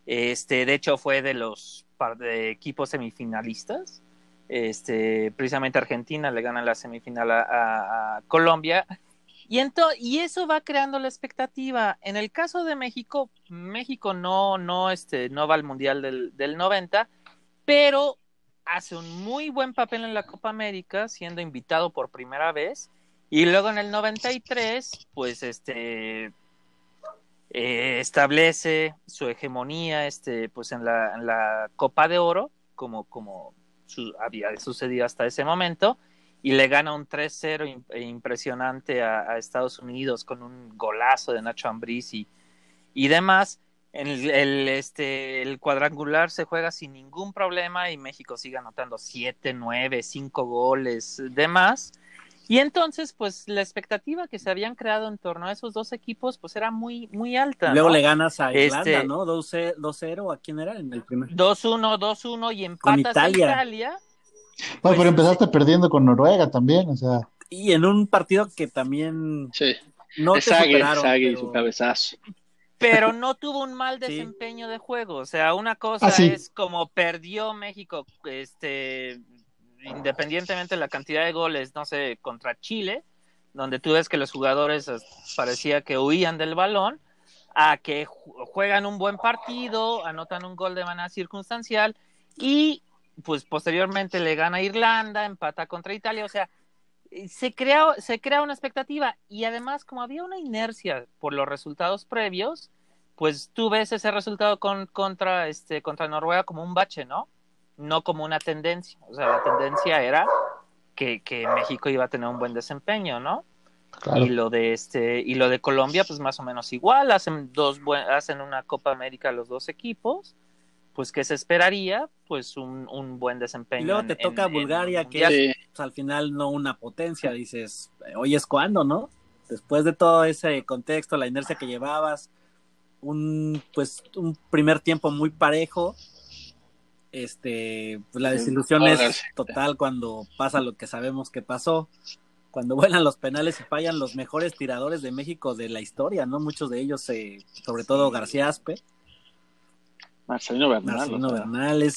Este, de hecho, fue de los par de equipos semifinalistas. Este, precisamente Argentina le gana la semifinal a, a- a Colombia. Y, y eso va creando la expectativa. En el caso de México, México no, no, este, no va al Mundial del, del 90, pero hace un muy buen papel en la Copa América, siendo invitado por primera vez. Y luego en el 93, pues este eh, establece su hegemonía este, pues en la, en la Copa de Oro, como, como había sucedido hasta ese momento, y le gana un 3-0 im- impresionante a, a Estados Unidos con un golazo de Nacho Ambriz y, y demás. El, el, este, el cuadrangular se juega sin ningún problema y México sigue anotando 7, 9, 5 goles, demás. Y entonces, pues la expectativa que se habían creado en torno a esos dos equipos, pues era muy, muy alta. Luego ¿no? le ganas a Irlanda, Este- ¿no? 2-0, 2-0, ¿a quién era en el primer? 2-1, 2-1 y empatas Italia. a Italia. No, Pues, pero empezaste perdiendo con Noruega también, o sea, Y en un partido que también Sí, no te Sague, superaron. Sague y pero- su cabezazo. pero no tuvo un mal Sí. desempeño de juego. O sea, una cosa Ah, sí. es como perdió México, este, independientemente de la cantidad de goles, no sé, contra Chile, donde tú ves que los jugadores parecía que huían del balón, a que ju- juegan un buen partido, anotan un gol de manera circunstancial y pues posteriormente le gana a Irlanda, empata contra Italia, o sea, se crea, se crea una expectativa y además como había una inercia por los resultados previos, pues tú ves ese resultado con, contra, este, contra Noruega como un bache, ¿no? No como una tendencia. O sea, la tendencia era que, que México iba a tener un buen desempeño, ¿no? claro. Y lo de este, y lo de Colombia, pues más o menos igual, hacen dos buen- hacen una Copa América los dos equipos, pues que se esperaría, pues un, un buen desempeño. Y luego te en- toca en Bulgaria, que es pues, al final no una potencia, dices, hoy es cuando, ¿no? Después de todo ese contexto, la inercia que llevabas, un pues un primer tiempo muy parejo, este, pues la Sí, desilusión es total cuando pasa lo que sabemos que pasó, cuando vuelan los penales y fallan los mejores tiradores de México de la historia, ¿no? Muchos de ellos, eh, sobre todo García Aspe, Marcelino Bernal. Marcelino Bernal, es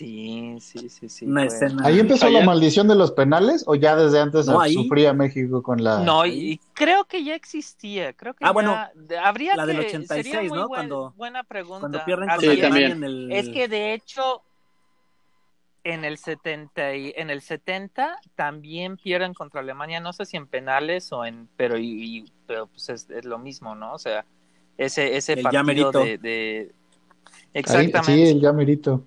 Sí, sí, sí, sí. una fue- escena. ¿Ahí empezó la maldición de los penales o ya desde antes No, ahí. sufría México con la... No, y, creo que ya existía, creo que Ah, ya- bueno, habría la del que 86, sería muy ¿no? buen- Cuando- buena pregunta. Cuando pierden con Sí, también. en el... Es que de hecho en el 70 y- en el 70 también pierden contra Alemania, no sé si en penales o en pero y, y- pero pues es, es lo mismo, ¿no? O sea, ese ese El partido de, Ahí, exactamente. sí, el ya merito.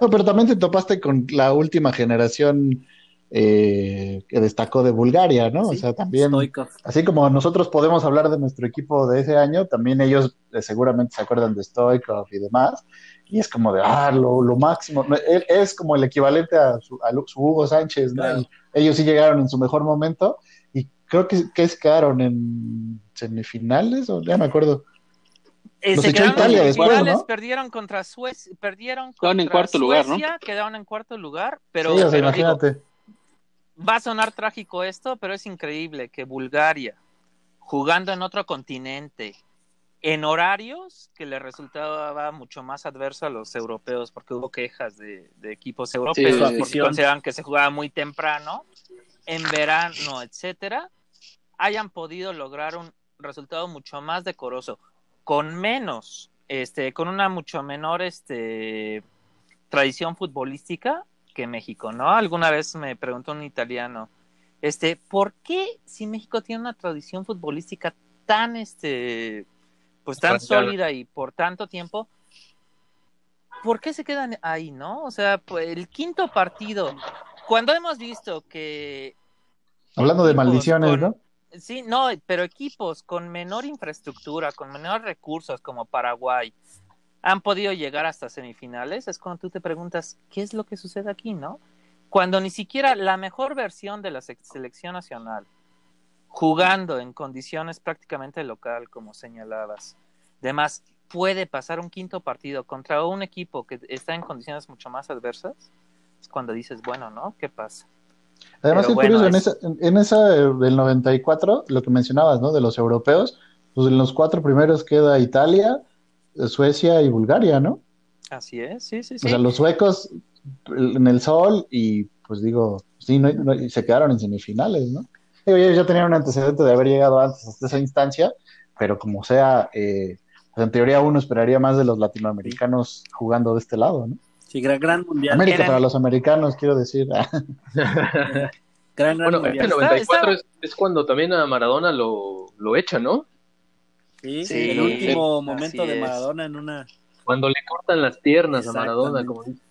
No, pero también te topaste con la última generación eh, que destacó de Bulgaria, ¿no? o Sí, sea, también, Stoikov. así como nosotros podemos hablar de nuestro equipo de ese año, también ellos eh, seguramente se acuerdan de Stoikov y demás, y es como de, ah, lo, lo máximo, él es como el equivalente a su, a su Hugo Sánchez, ¿no? Claro. Ellos sí llegaron en su mejor momento, y creo que, que se quedaron en semifinales, o ya me acuerdo. Eh, Los se echó quedaron Italia en después, ¿no? perdieron contra Suecia, perdieron Quedaron en contra cuarto lugar, ¿no? Suecia, quedaron en cuarto lugar, pero, sí, o sea, pero digo, imagínate. va a sonar trágico esto, pero es increíble que Bulgaria jugando en otro continente, en horarios que le resultaba mucho más adverso a los europeos, porque hubo quejas de, de equipos europeos, Sí, porque consideraban que se jugaba muy temprano, en verano, etcétera, hayan podido lograr un resultado mucho más decoroso, con menos, este, con una mucho menor este, tradición futbolística que México, ¿no? Alguna vez me preguntó un italiano, este, ¿por qué si México tiene una tradición futbolística tan, este, pues tan sólida y por tanto tiempo, ¿por qué se quedan ahí, no? O sea, pues, el quinto partido, cuando hemos visto que Hablando de maldiciones, con- ¿no? Sí, no, pero equipos con menor infraestructura, con menores recursos como Paraguay, han podido llegar hasta semifinales, es cuando tú te preguntas, ¿qué es lo que sucede aquí, no? Cuando ni siquiera la mejor versión de la se- selección nacional, jugando en condiciones prácticamente local, como señalabas, además puede pasar un quinto partido contra un equipo que está en condiciones mucho más adversas, es cuando dices, bueno, ¿no? ¿Qué pasa? Además, es curioso, en es- esa, en, esa eh, del 94, lo que mencionabas, ¿no? De los europeos, pues en los cuatro primeros queda Italia, eh, Suecia y Bulgaria, ¿no? Así es, sí, sí, sí. O sea, los suecos en el sol y pues digo, sí, no, no- y se quedaron en semifinales, ¿no? Digo, ellos ya tenían un antecedente de haber llegado antes hasta esa instancia, pero como sea, eh, pues en teoría uno esperaría más de los latinoamericanos jugando de este lado, ¿no? Sí, gran, gran mundial. América para los americanos, quiero decir. Gran, gran Bueno, mundial. este 94 es, es cuando también a Maradona lo, lo echan, ¿no? Sí, Sí, el último momento de. Maradona en una. Cuando le cortan las piernas a Maradona, como dice.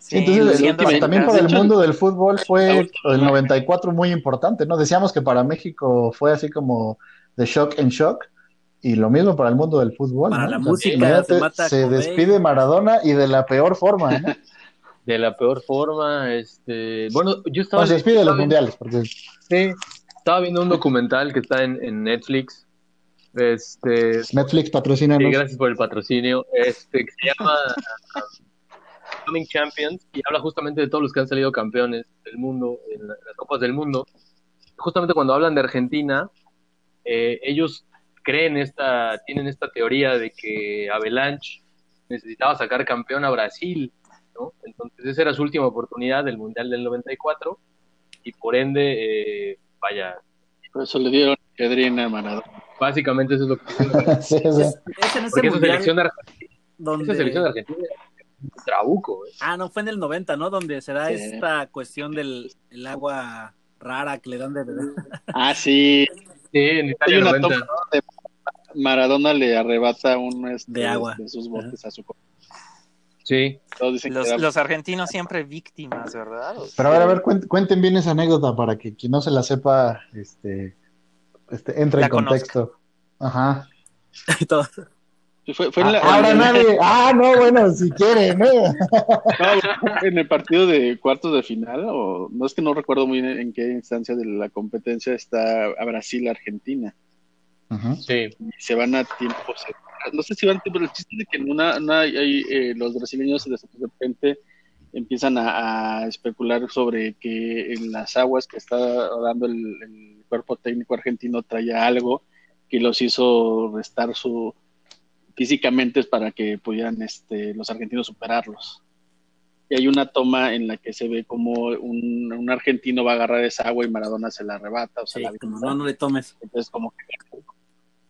Sí, Entonces, también para el mundo del fútbol fue el 94 muy importante, ¿no? Decíamos que para México fue así como de shock en shock, y lo mismo para el mundo del fútbol, Para ¿no? la música, imagínate, se mata se despide Maradona y de la peor forma, ¿no? De la peor forma, este... Bueno, yo estaba... Bueno, se despide de los estaba mundiales, porque Sí, estaba viendo un documental que está en, en Netflix. Este, Netflix patrocina Sí, gracias por el patrocinio. Este, que se llama Coming Champions y habla justamente de todos los que han salido campeones del mundo, en la- las Copas del Mundo. Justamente cuando hablan de Argentina, eh, ellos creen esta, tienen esta teoría de que Avalanche necesitaba sacar campeón a Brasil, ¿no? Entonces esa era su última oportunidad del Mundial del 94 y por ende, eh, vaya, Por eso le dieron Pedrina a Maradona. básicamente eso es lo que... Sí, sí. Es en ese Porque esa mundial selección de Argentina, donde. esa selección de Argentina es trabuco, ¿eh? Ah, no, fue en el 90, ¿no? Donde se da Sí. esta cuestión del el agua rara que le dan de beber. Ah, sí. Sí, en Hay Italia una 90. toma ¿no? de Maradona le arrebata un este, De agua. de sus botes a su copa. Sí. Todos dicen Los, que era- los argentinos siempre víctimas, ¿verdad? O Pero a ver, a ver, cuen- cuenten bien esa anécdota para que quien no se la sepa, este, este entre La en contexto. Ajá. fue, fue en, la- Ahora en- nadie, ah, no, bueno, si quieren, ¿no? no, en el partido de cuartos de final, o no es que no recuerdo muy bien en qué instancia de la competencia está a Brasil-Argentina. Sí. y se van a tiempos. No sé si van a tiempos, el chiste es de que en una, una hay, eh, los brasileños de repente empiezan a, a especular sobre que en las aguas que está dando el, el cuerpo técnico argentino traía algo que los hizo restar su físicamente para que pudieran este, los argentinos superarlos. Y hay una toma en la que se ve como un, un argentino va a agarrar esa agua y Maradona se la arrebata o se Sí, la como no, no le tomes. Entonces, como que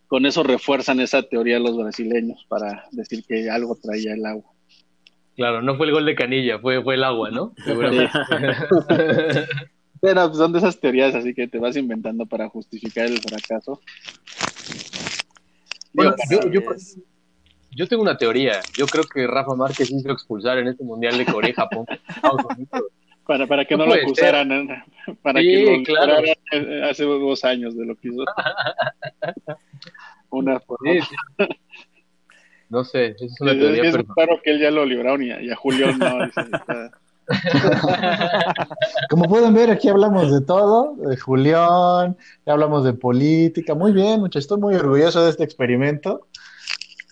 con eso refuerzan esa teoría los brasileños para decir que algo traía el agua. Claro, no fue el gol de Canilla, fue, fue el agua, ¿no? Seguramente. Pero pues, son de esas teorías así que te vas inventando para justificar el fracaso. Bueno, yo, yo, yo tengo una teoría. Yo creo que Rafa Márquez hizo expulsar en este Mundial de Corea y Japón. Para, para que no, no lo acusaran, ¿eh? para Sí, que lo claro. eh, hace dos años de lo que hizo. Una por Sí, otra. sí. No sé, esa es una Es- teoría es personal. claro que él ya lo libraron y a, y a Julián no. dice, está- Como pueden ver, aquí hablamos de todo, de Julián, ya hablamos de política. Muy bien, muchachos, estoy muy orgulloso de este experimento.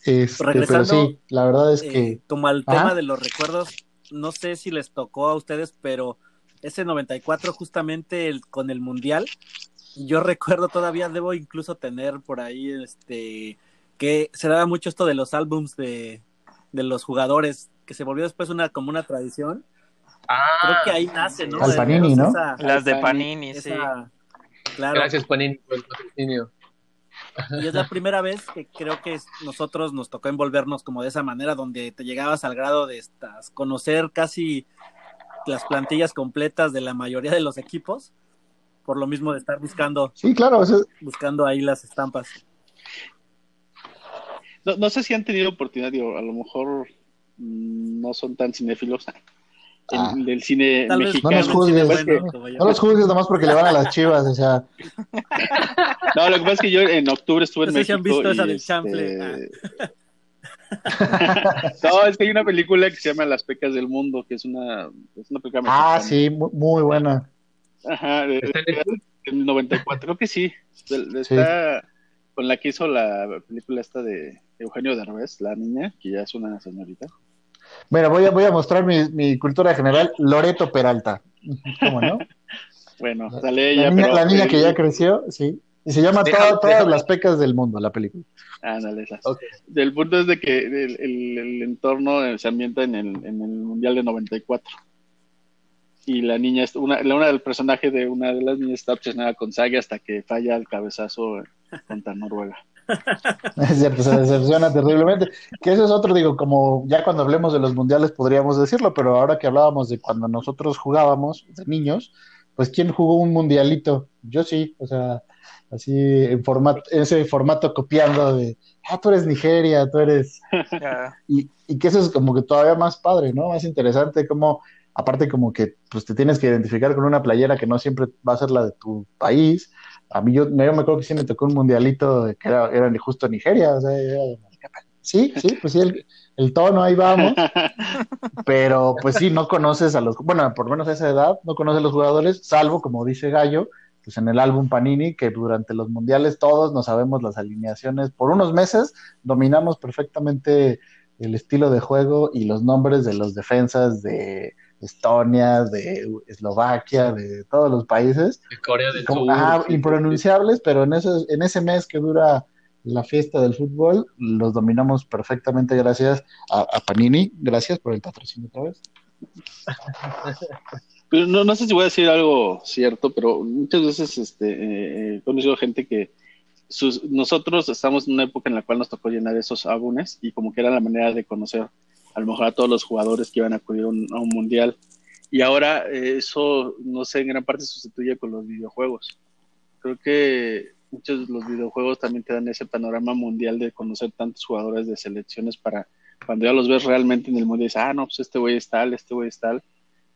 Este, pero Regresando, sí, la verdad es Eh, que como al Ajá. tema de los recuerdos, no sé si les tocó a ustedes, pero ese 94 justamente el- con el Mundial, yo recuerdo todavía, debo incluso tener por ahí, este, que se daba mucho esto de los álbums de, de los jugadores, que se volvió después una como una tradición. Creo que ahí nace, ¿no? Al Panini, ¿no? Esa- Las de Panini, sí. esa- claro. Gracias, Panini, por el patrocinio. Y es la primera vez que creo que nosotros nos tocó envolvernos como de esa manera, donde te llegabas al grado de estas, conocer casi las plantillas completas de la mayoría de los equipos, por lo mismo de estar buscando, Sí, claro, eso- buscando ahí las estampas. No, no sé si han tenido oportunidad, digo, a lo mejor mm, no son tan cinéfilos el- Ah. del cine Tal vez no mexicano. nos juzgues, no los juzgues nomás porque le van a las chivas, o sea, no, lo que pasa es que yo en octubre estuve en No sé si México. han visto esa del este, chanfle. no, es que hay una película que se llama Las pecas del mundo, que es una, es una película ah, mexicana. sí, mu- muy buena. Ajá, de, del 94, creo que sí. De- Está con la que hizo la película esta de Eugenio Derbez, la niña, que ya es una señorita. Mira, voy a, voy a mostrar mi, mi cultura general, Loreto Peralta. ¿Cómo no? Bueno, sale La ella, niña, pero la niña que ya creció, sí. Y se llama Déjame- Toda- Todas déjame- las pecas del mundo, la película. Ándale, esa. Ok. El punto es de que el, el- el entorno se ambienta en el, en el Mundial de 94. Y la niña, una, la- una del personaje de una de las niñas está obsesionada con Sage hasta que falla el cabezazo contra Noruega. Es cierto, se decepciona terriblemente. Que eso es otro, digo, como ya cuando hablemos de los mundiales podríamos decirlo, pero ahora que hablábamos de cuando nosotros jugábamos de niños, pues ¿quién jugó un mundialito? Yo sí, o sea, así en formato, ese formato copiando de, ah, tú eres Nigeria, tú eres... Y, y que eso es como que todavía más padre, ¿no? Más interesante, como, aparte como que pues te tienes que identificar con una playera que no siempre va a ser la de tu país. A mí yo, yo me acuerdo que sí me tocó un mundialito de que era, era justo Nigeria, o sea, era- sí, sí, pues sí, el, el tono, ahí vamos, pero pues sí, no conoces a los, bueno, por lo menos a esa edad, no conoces a los jugadores, salvo, como dice Gallo, pues en el álbum Panini, que durante los mundiales todos nos sabemos las alineaciones, por unos meses dominamos perfectamente el estilo de juego y los nombres de los defensas de Estonia, de Eslovaquia, de todos los países, De Corea del Sur. ajá, impronunciables, pero en ese, en ese mes que dura la fiesta del fútbol, los dominamos perfectamente gracias a, a Panini. Gracias por el patrocinio otra vez. No, no sé si voy a decir algo cierto, pero muchas veces este, eh, he conocido gente que sus- nosotros estamos en una época en la cual nos tocó llenar esos álbumes y como que era la manera de conocer a lo mejor a todos los jugadores que iban a acudir a un, mundial. Y ahora eh, eso, no sé, en gran parte sustituye con los videojuegos. Creo que muchos de los videojuegos también te dan ese panorama mundial de conocer tantos jugadores de selecciones para cuando ya los ves realmente en el mundial, dices, ah, no, pues este güey es tal, este güey es tal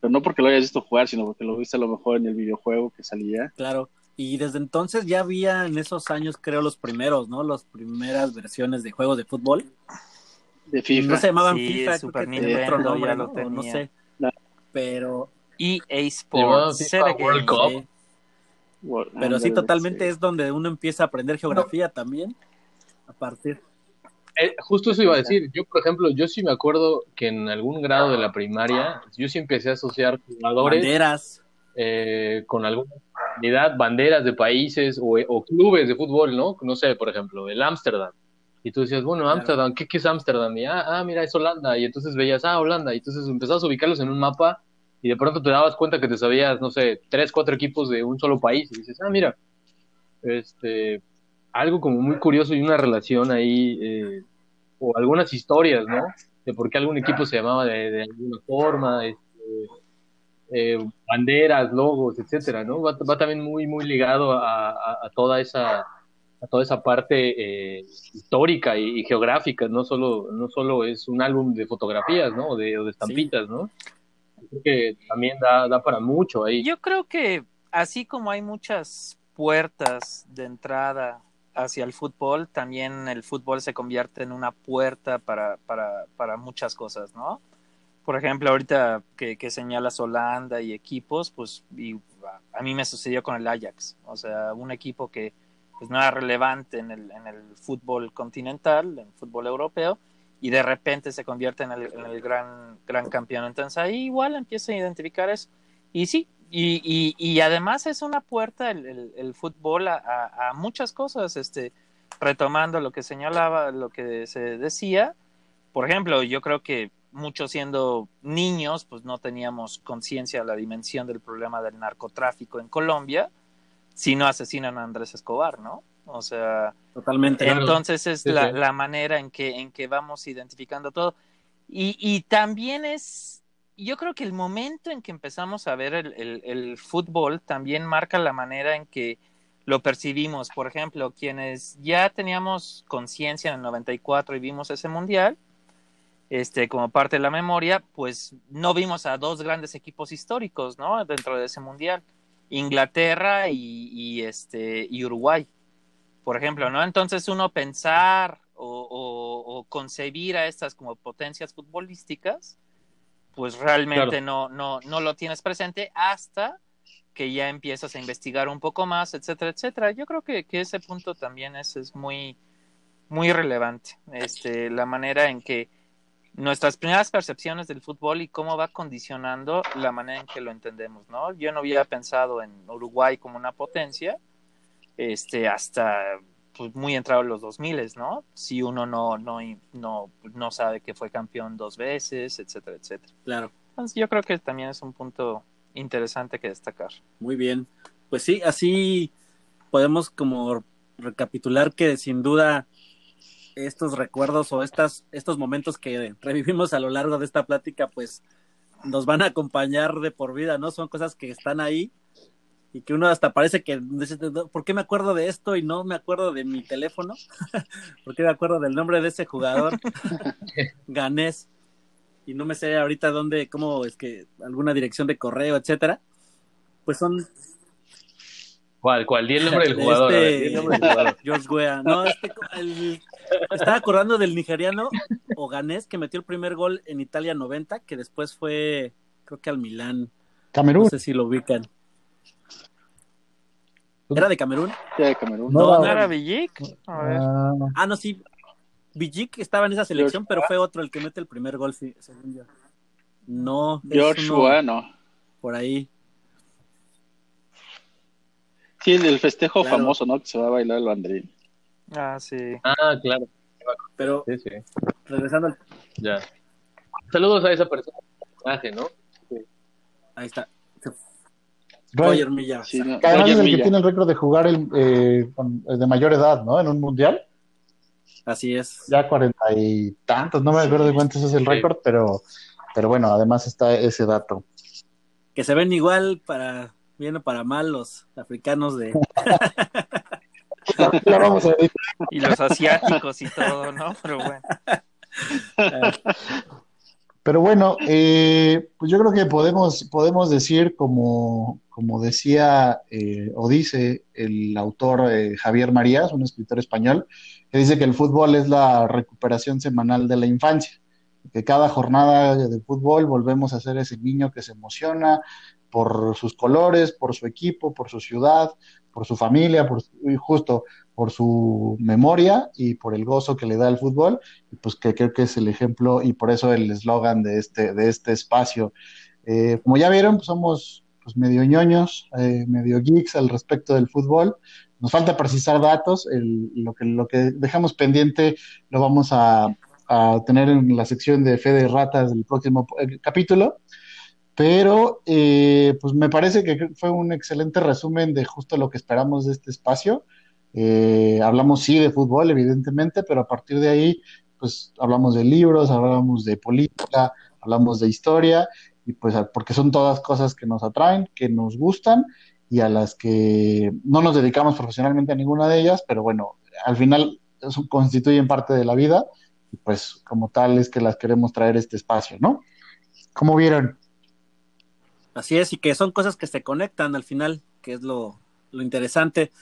pero no porque lo hayas visto jugar, sino porque lo viste a lo mejor en el videojuego que salía. Claro. Y desde entonces ya había en esos años, creo, los primeros, ¿no? Las primeras versiones de juegos de fútbol. De FIFA. No se llamaban Sí, FIFA, de creo Super que tenía otro Nintendo nombre, ya ¿no? no sé. Pero, EA Sports. World Cup. sí. Pero sí, totalmente sí. es donde uno empieza a aprender geografía también. A partir. Eh, justo eso iba a decir. Yo, por ejemplo, yo sí me acuerdo que en algún grado de la primaria, yo sí empecé a asociar jugadores Banderas. eh, con alguna unidad, banderas de países o, o clubes de fútbol, ¿no? No sé, por ejemplo, el Ámsterdam. Y tú decías, bueno, Claro. Ámsterdam, ¿qué, qué es Ámsterdam? Y ah, ah, mira, es Holanda. Y entonces veías, ah, Holanda. Y entonces empezabas a ubicarlos en un mapa y de pronto te dabas cuenta que te sabías, no sé, tres, cuatro equipos de un solo país. Y dices, ah, mira, este, algo como muy curioso y una relación ahí, eh, o algunas historias, ¿no? De por qué algún equipo se llamaba de, de alguna forma, este, eh, banderas, logos, etcétera, ¿no? Va, va también muy, muy ligado a, a- a toda esa a toda esa parte eh, histórica y, y geográfica, no solo, no solo es un álbum de fotografías, ¿no? O de, o de estampitas, ¿no? Creo que también da, da para mucho ahí. Yo creo que así como hay muchas puertas de entrada hacia el fútbol, también el fútbol se convierte en una puerta para, para, para muchas cosas, ¿no? Por ejemplo, ahorita que, que señalas Holanda y equipos, pues y a, mí me sucedió con el Ajax, o sea, un equipo que pues no era relevante en el, en el fútbol continental, en el fútbol europeo, y de repente se convierte en el, en el gran, gran campeón. Entonces ahí igual empiezo a identificar eso. Y sí, Y, y, y además es una puerta el, el, el fútbol a, a, a, muchas cosas, este, retomando lo que señalaba, lo que se decía. Por ejemplo, yo creo que muchos siendo niños, pues no teníamos conciencia de la dimensión del problema del narcotráfico en Colombia, si no asesinan a Andrés Escobar, ¿no? O sea, totalmente. Entonces es sí, la, sí. la, manera en que, en que vamos identificando todo. Y, y, también es, yo creo que el momento en que empezamos a ver el, fútbol también marca la manera en que lo percibimos. Por ejemplo, quienes ya teníamos conciencia en el 94 y vimos ese mundial, este, como parte de la memoria, pues no vimos a dos grandes equipos históricos, ¿no? Dentro de ese mundial, Inglaterra y, este, y Uruguay, por ejemplo, ¿no? Entonces uno pensar o, concebir a estas como potencias futbolísticas, pues realmente claro. no, no, no lo tienes presente hasta que ya empiezas a investigar un poco más, etcétera, etcétera. Yo creo que, que ese punto también es, es muy, muy relevante, este, la manera en que nuestras primeras percepciones del fútbol y cómo va condicionando la manera en que lo entendemos, ¿no? Yo no había pensado en Uruguay como una potencia, este, hasta pues, muy entrado en los 2000, ¿no? Si uno no, no, no, no sabe que fue campeón dos veces, etcétera, etcétera. Claro. Entonces yo creo que también es un punto interesante que destacar. Muy bien. Pues sí, así podemos como recapitular que sin duda estos recuerdos o estas, estos momentos que revivimos a lo largo de esta plática, pues nos van a acompañar de por vida, ¿no? Son cosas que están ahí y que uno hasta parece que, ¿por qué me acuerdo de esto y no me acuerdo de mi teléfono? ¿Por qué me acuerdo del nombre de ese jugador? Ganés. Y no me sé ahorita dónde, cómo es que, alguna dirección de correo, etcétera. Pues son ¿Cuál? ¿Cuál? Di el nombre del jugador. Este, nombre del jugador. George Weah. No, este, el, estaba acordando del nigeriano Oganés que metió el primer gol en Italia 90, que después fue, creo que al Milán. Camerún. No sé si lo ubican. ¿Era de Camerún? Sí, de Camerún. No, no, no era Villic. A ver. Uh, ah, no, sí. Villic estaba en esa selección, pero fue otro el que mete el primer gol, sí, según yo. No. George Weah, no. Por ahí. Sí, el festejo claro. famoso, ¿no? Que se va a bailar el banderín. Ah, sí. Ah, claro. Pero, sí, sí. regresando al... Ya. Saludos a esa persona, ¿no? Sí. Ahí está. Roger. Sí, no, Además Roger es el Milla. que tiene el récord de jugar el, eh, con, de mayor edad, ¿no? En un mundial. Así es. Ya cuarenta y tantos, no me acuerdo de cuántos es el récord, pero, pero bueno, además está ese dato. Que se ven igual para bien o para mal los africanos de... La vamos a ver. y los asiáticos y todo, ¿no? Pero bueno. Pero bueno, eh, pues yo creo que podemos, podemos decir, como, como decía eh, o dice el autor eh, Javier Marías, un escritor español, que dice que el fútbol es la recuperación semanal de la infancia, que cada jornada de fútbol volvemos a ser ese niño que se emociona, por sus colores, por su equipo, por su ciudad, por su familia, por justo por su memoria y por el gozo que le da el fútbol, pues que creo que es el ejemplo y por eso el eslogan de este, de este espacio. Eh, como ya vieron, pues somos pues medio ñoños, eh, medio geeks al respecto del fútbol. Nos falta precisar datos, lo, que, lo que dejamos pendiente lo vamos a, a tener en la sección de Fe de Ratas del próximo eh, capítulo pero eh, pues me parece que fue un excelente resumen de justo lo que esperamos de este espacio. Eh, hablamos sí de fútbol, evidentemente, pero a partir de ahí, pues hablamos de libros, hablamos de política, hablamos de historia, y pues porque son todas cosas que nos atraen, que nos gustan y a las que no nos dedicamos profesionalmente a ninguna de ellas, pero bueno, al final constituyen parte de la vida y pues como tal es que las queremos traer este espacio, ¿no? ¿Cómo vieron? Así es, y que son cosas que se conectan al final, que es lo, lo interesante.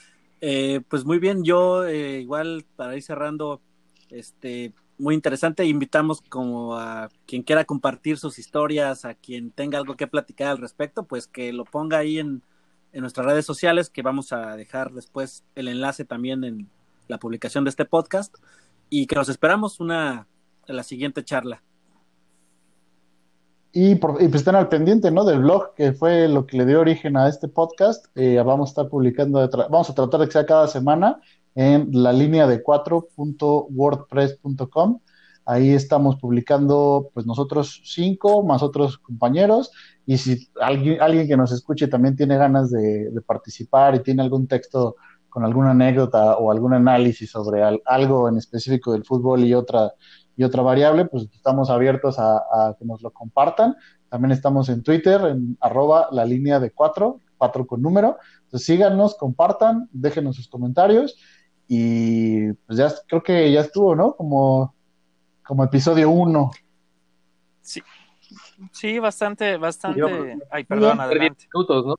Eh, pues muy bien, yo eh, igual para ir cerrando, este, muy interesante, invitamos como a quien quiera compartir sus historias, a quien tenga algo que platicar al respecto, pues que lo ponga ahí en, nuestras redes sociales, que vamos a dejar después el enlace también en la publicación de este podcast, y que nos esperamos una, en la siguiente charla. Y, por, y pues estén al pendiente, ¿no? Del blog, que fue lo que le dio origen a este podcast. Eh, vamos a estar publicando, vamos a tratar de que sea cada semana en la línea de 4.wordpress.com. Ahí estamos publicando, pues nosotros cinco, más otros compañeros. Y si alguien, alguien que nos escuche también tiene ganas de, participar y tiene algún texto con alguna anécdota o algún análisis sobre al- algo en específico del fútbol y otra, y otra variable, pues estamos abiertos a, a que nos lo compartan. También estamos en Twitter, en arroba la línea de cuatro, cuatro con número. Entonces síganos, compartan, déjenos sus comentarios y pues ya creo que ya estuvo, ¿no? Como, como episodio uno. Sí, sí, bastante, bastante. Yo- Ay, perdón, adelante. minutos, ¿no?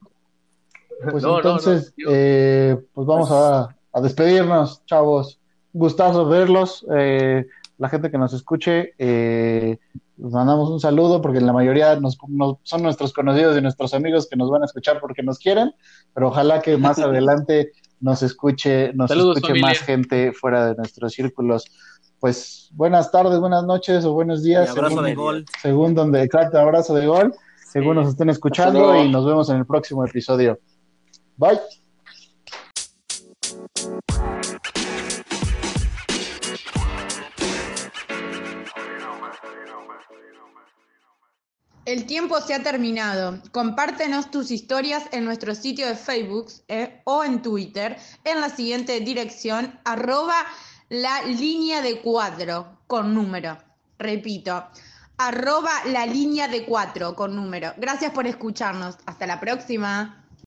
Pues No, no, no. entonces, eh, pues vamos a, a despedirnos, chavos. Gustazo verlos. eh, la gente que nos escuche, eh, les mandamos un saludo porque la mayoría nos, nos- son nuestros conocidos y nuestros amigos que nos van a escuchar porque nos quieren, pero ojalá que más adelante nos escuche, nos Saludos, escuche familia. más gente fuera de nuestros círculos. Pues buenas tardes, buenas noches o buenos días. Y abrazo según- de gol. Según donde, exacto, abrazo de gol, según nos estén escuchando y nos vemos en el próximo episodio. Bye. El tiempo se ha terminado. Compártenos tus historias en nuestro sitio de Facebook eh, o en Twitter en la siguiente dirección, arroba la línea de cuatro con número. Repito, arroba la línea de cuatro con número. Gracias por escucharnos. Hasta la próxima.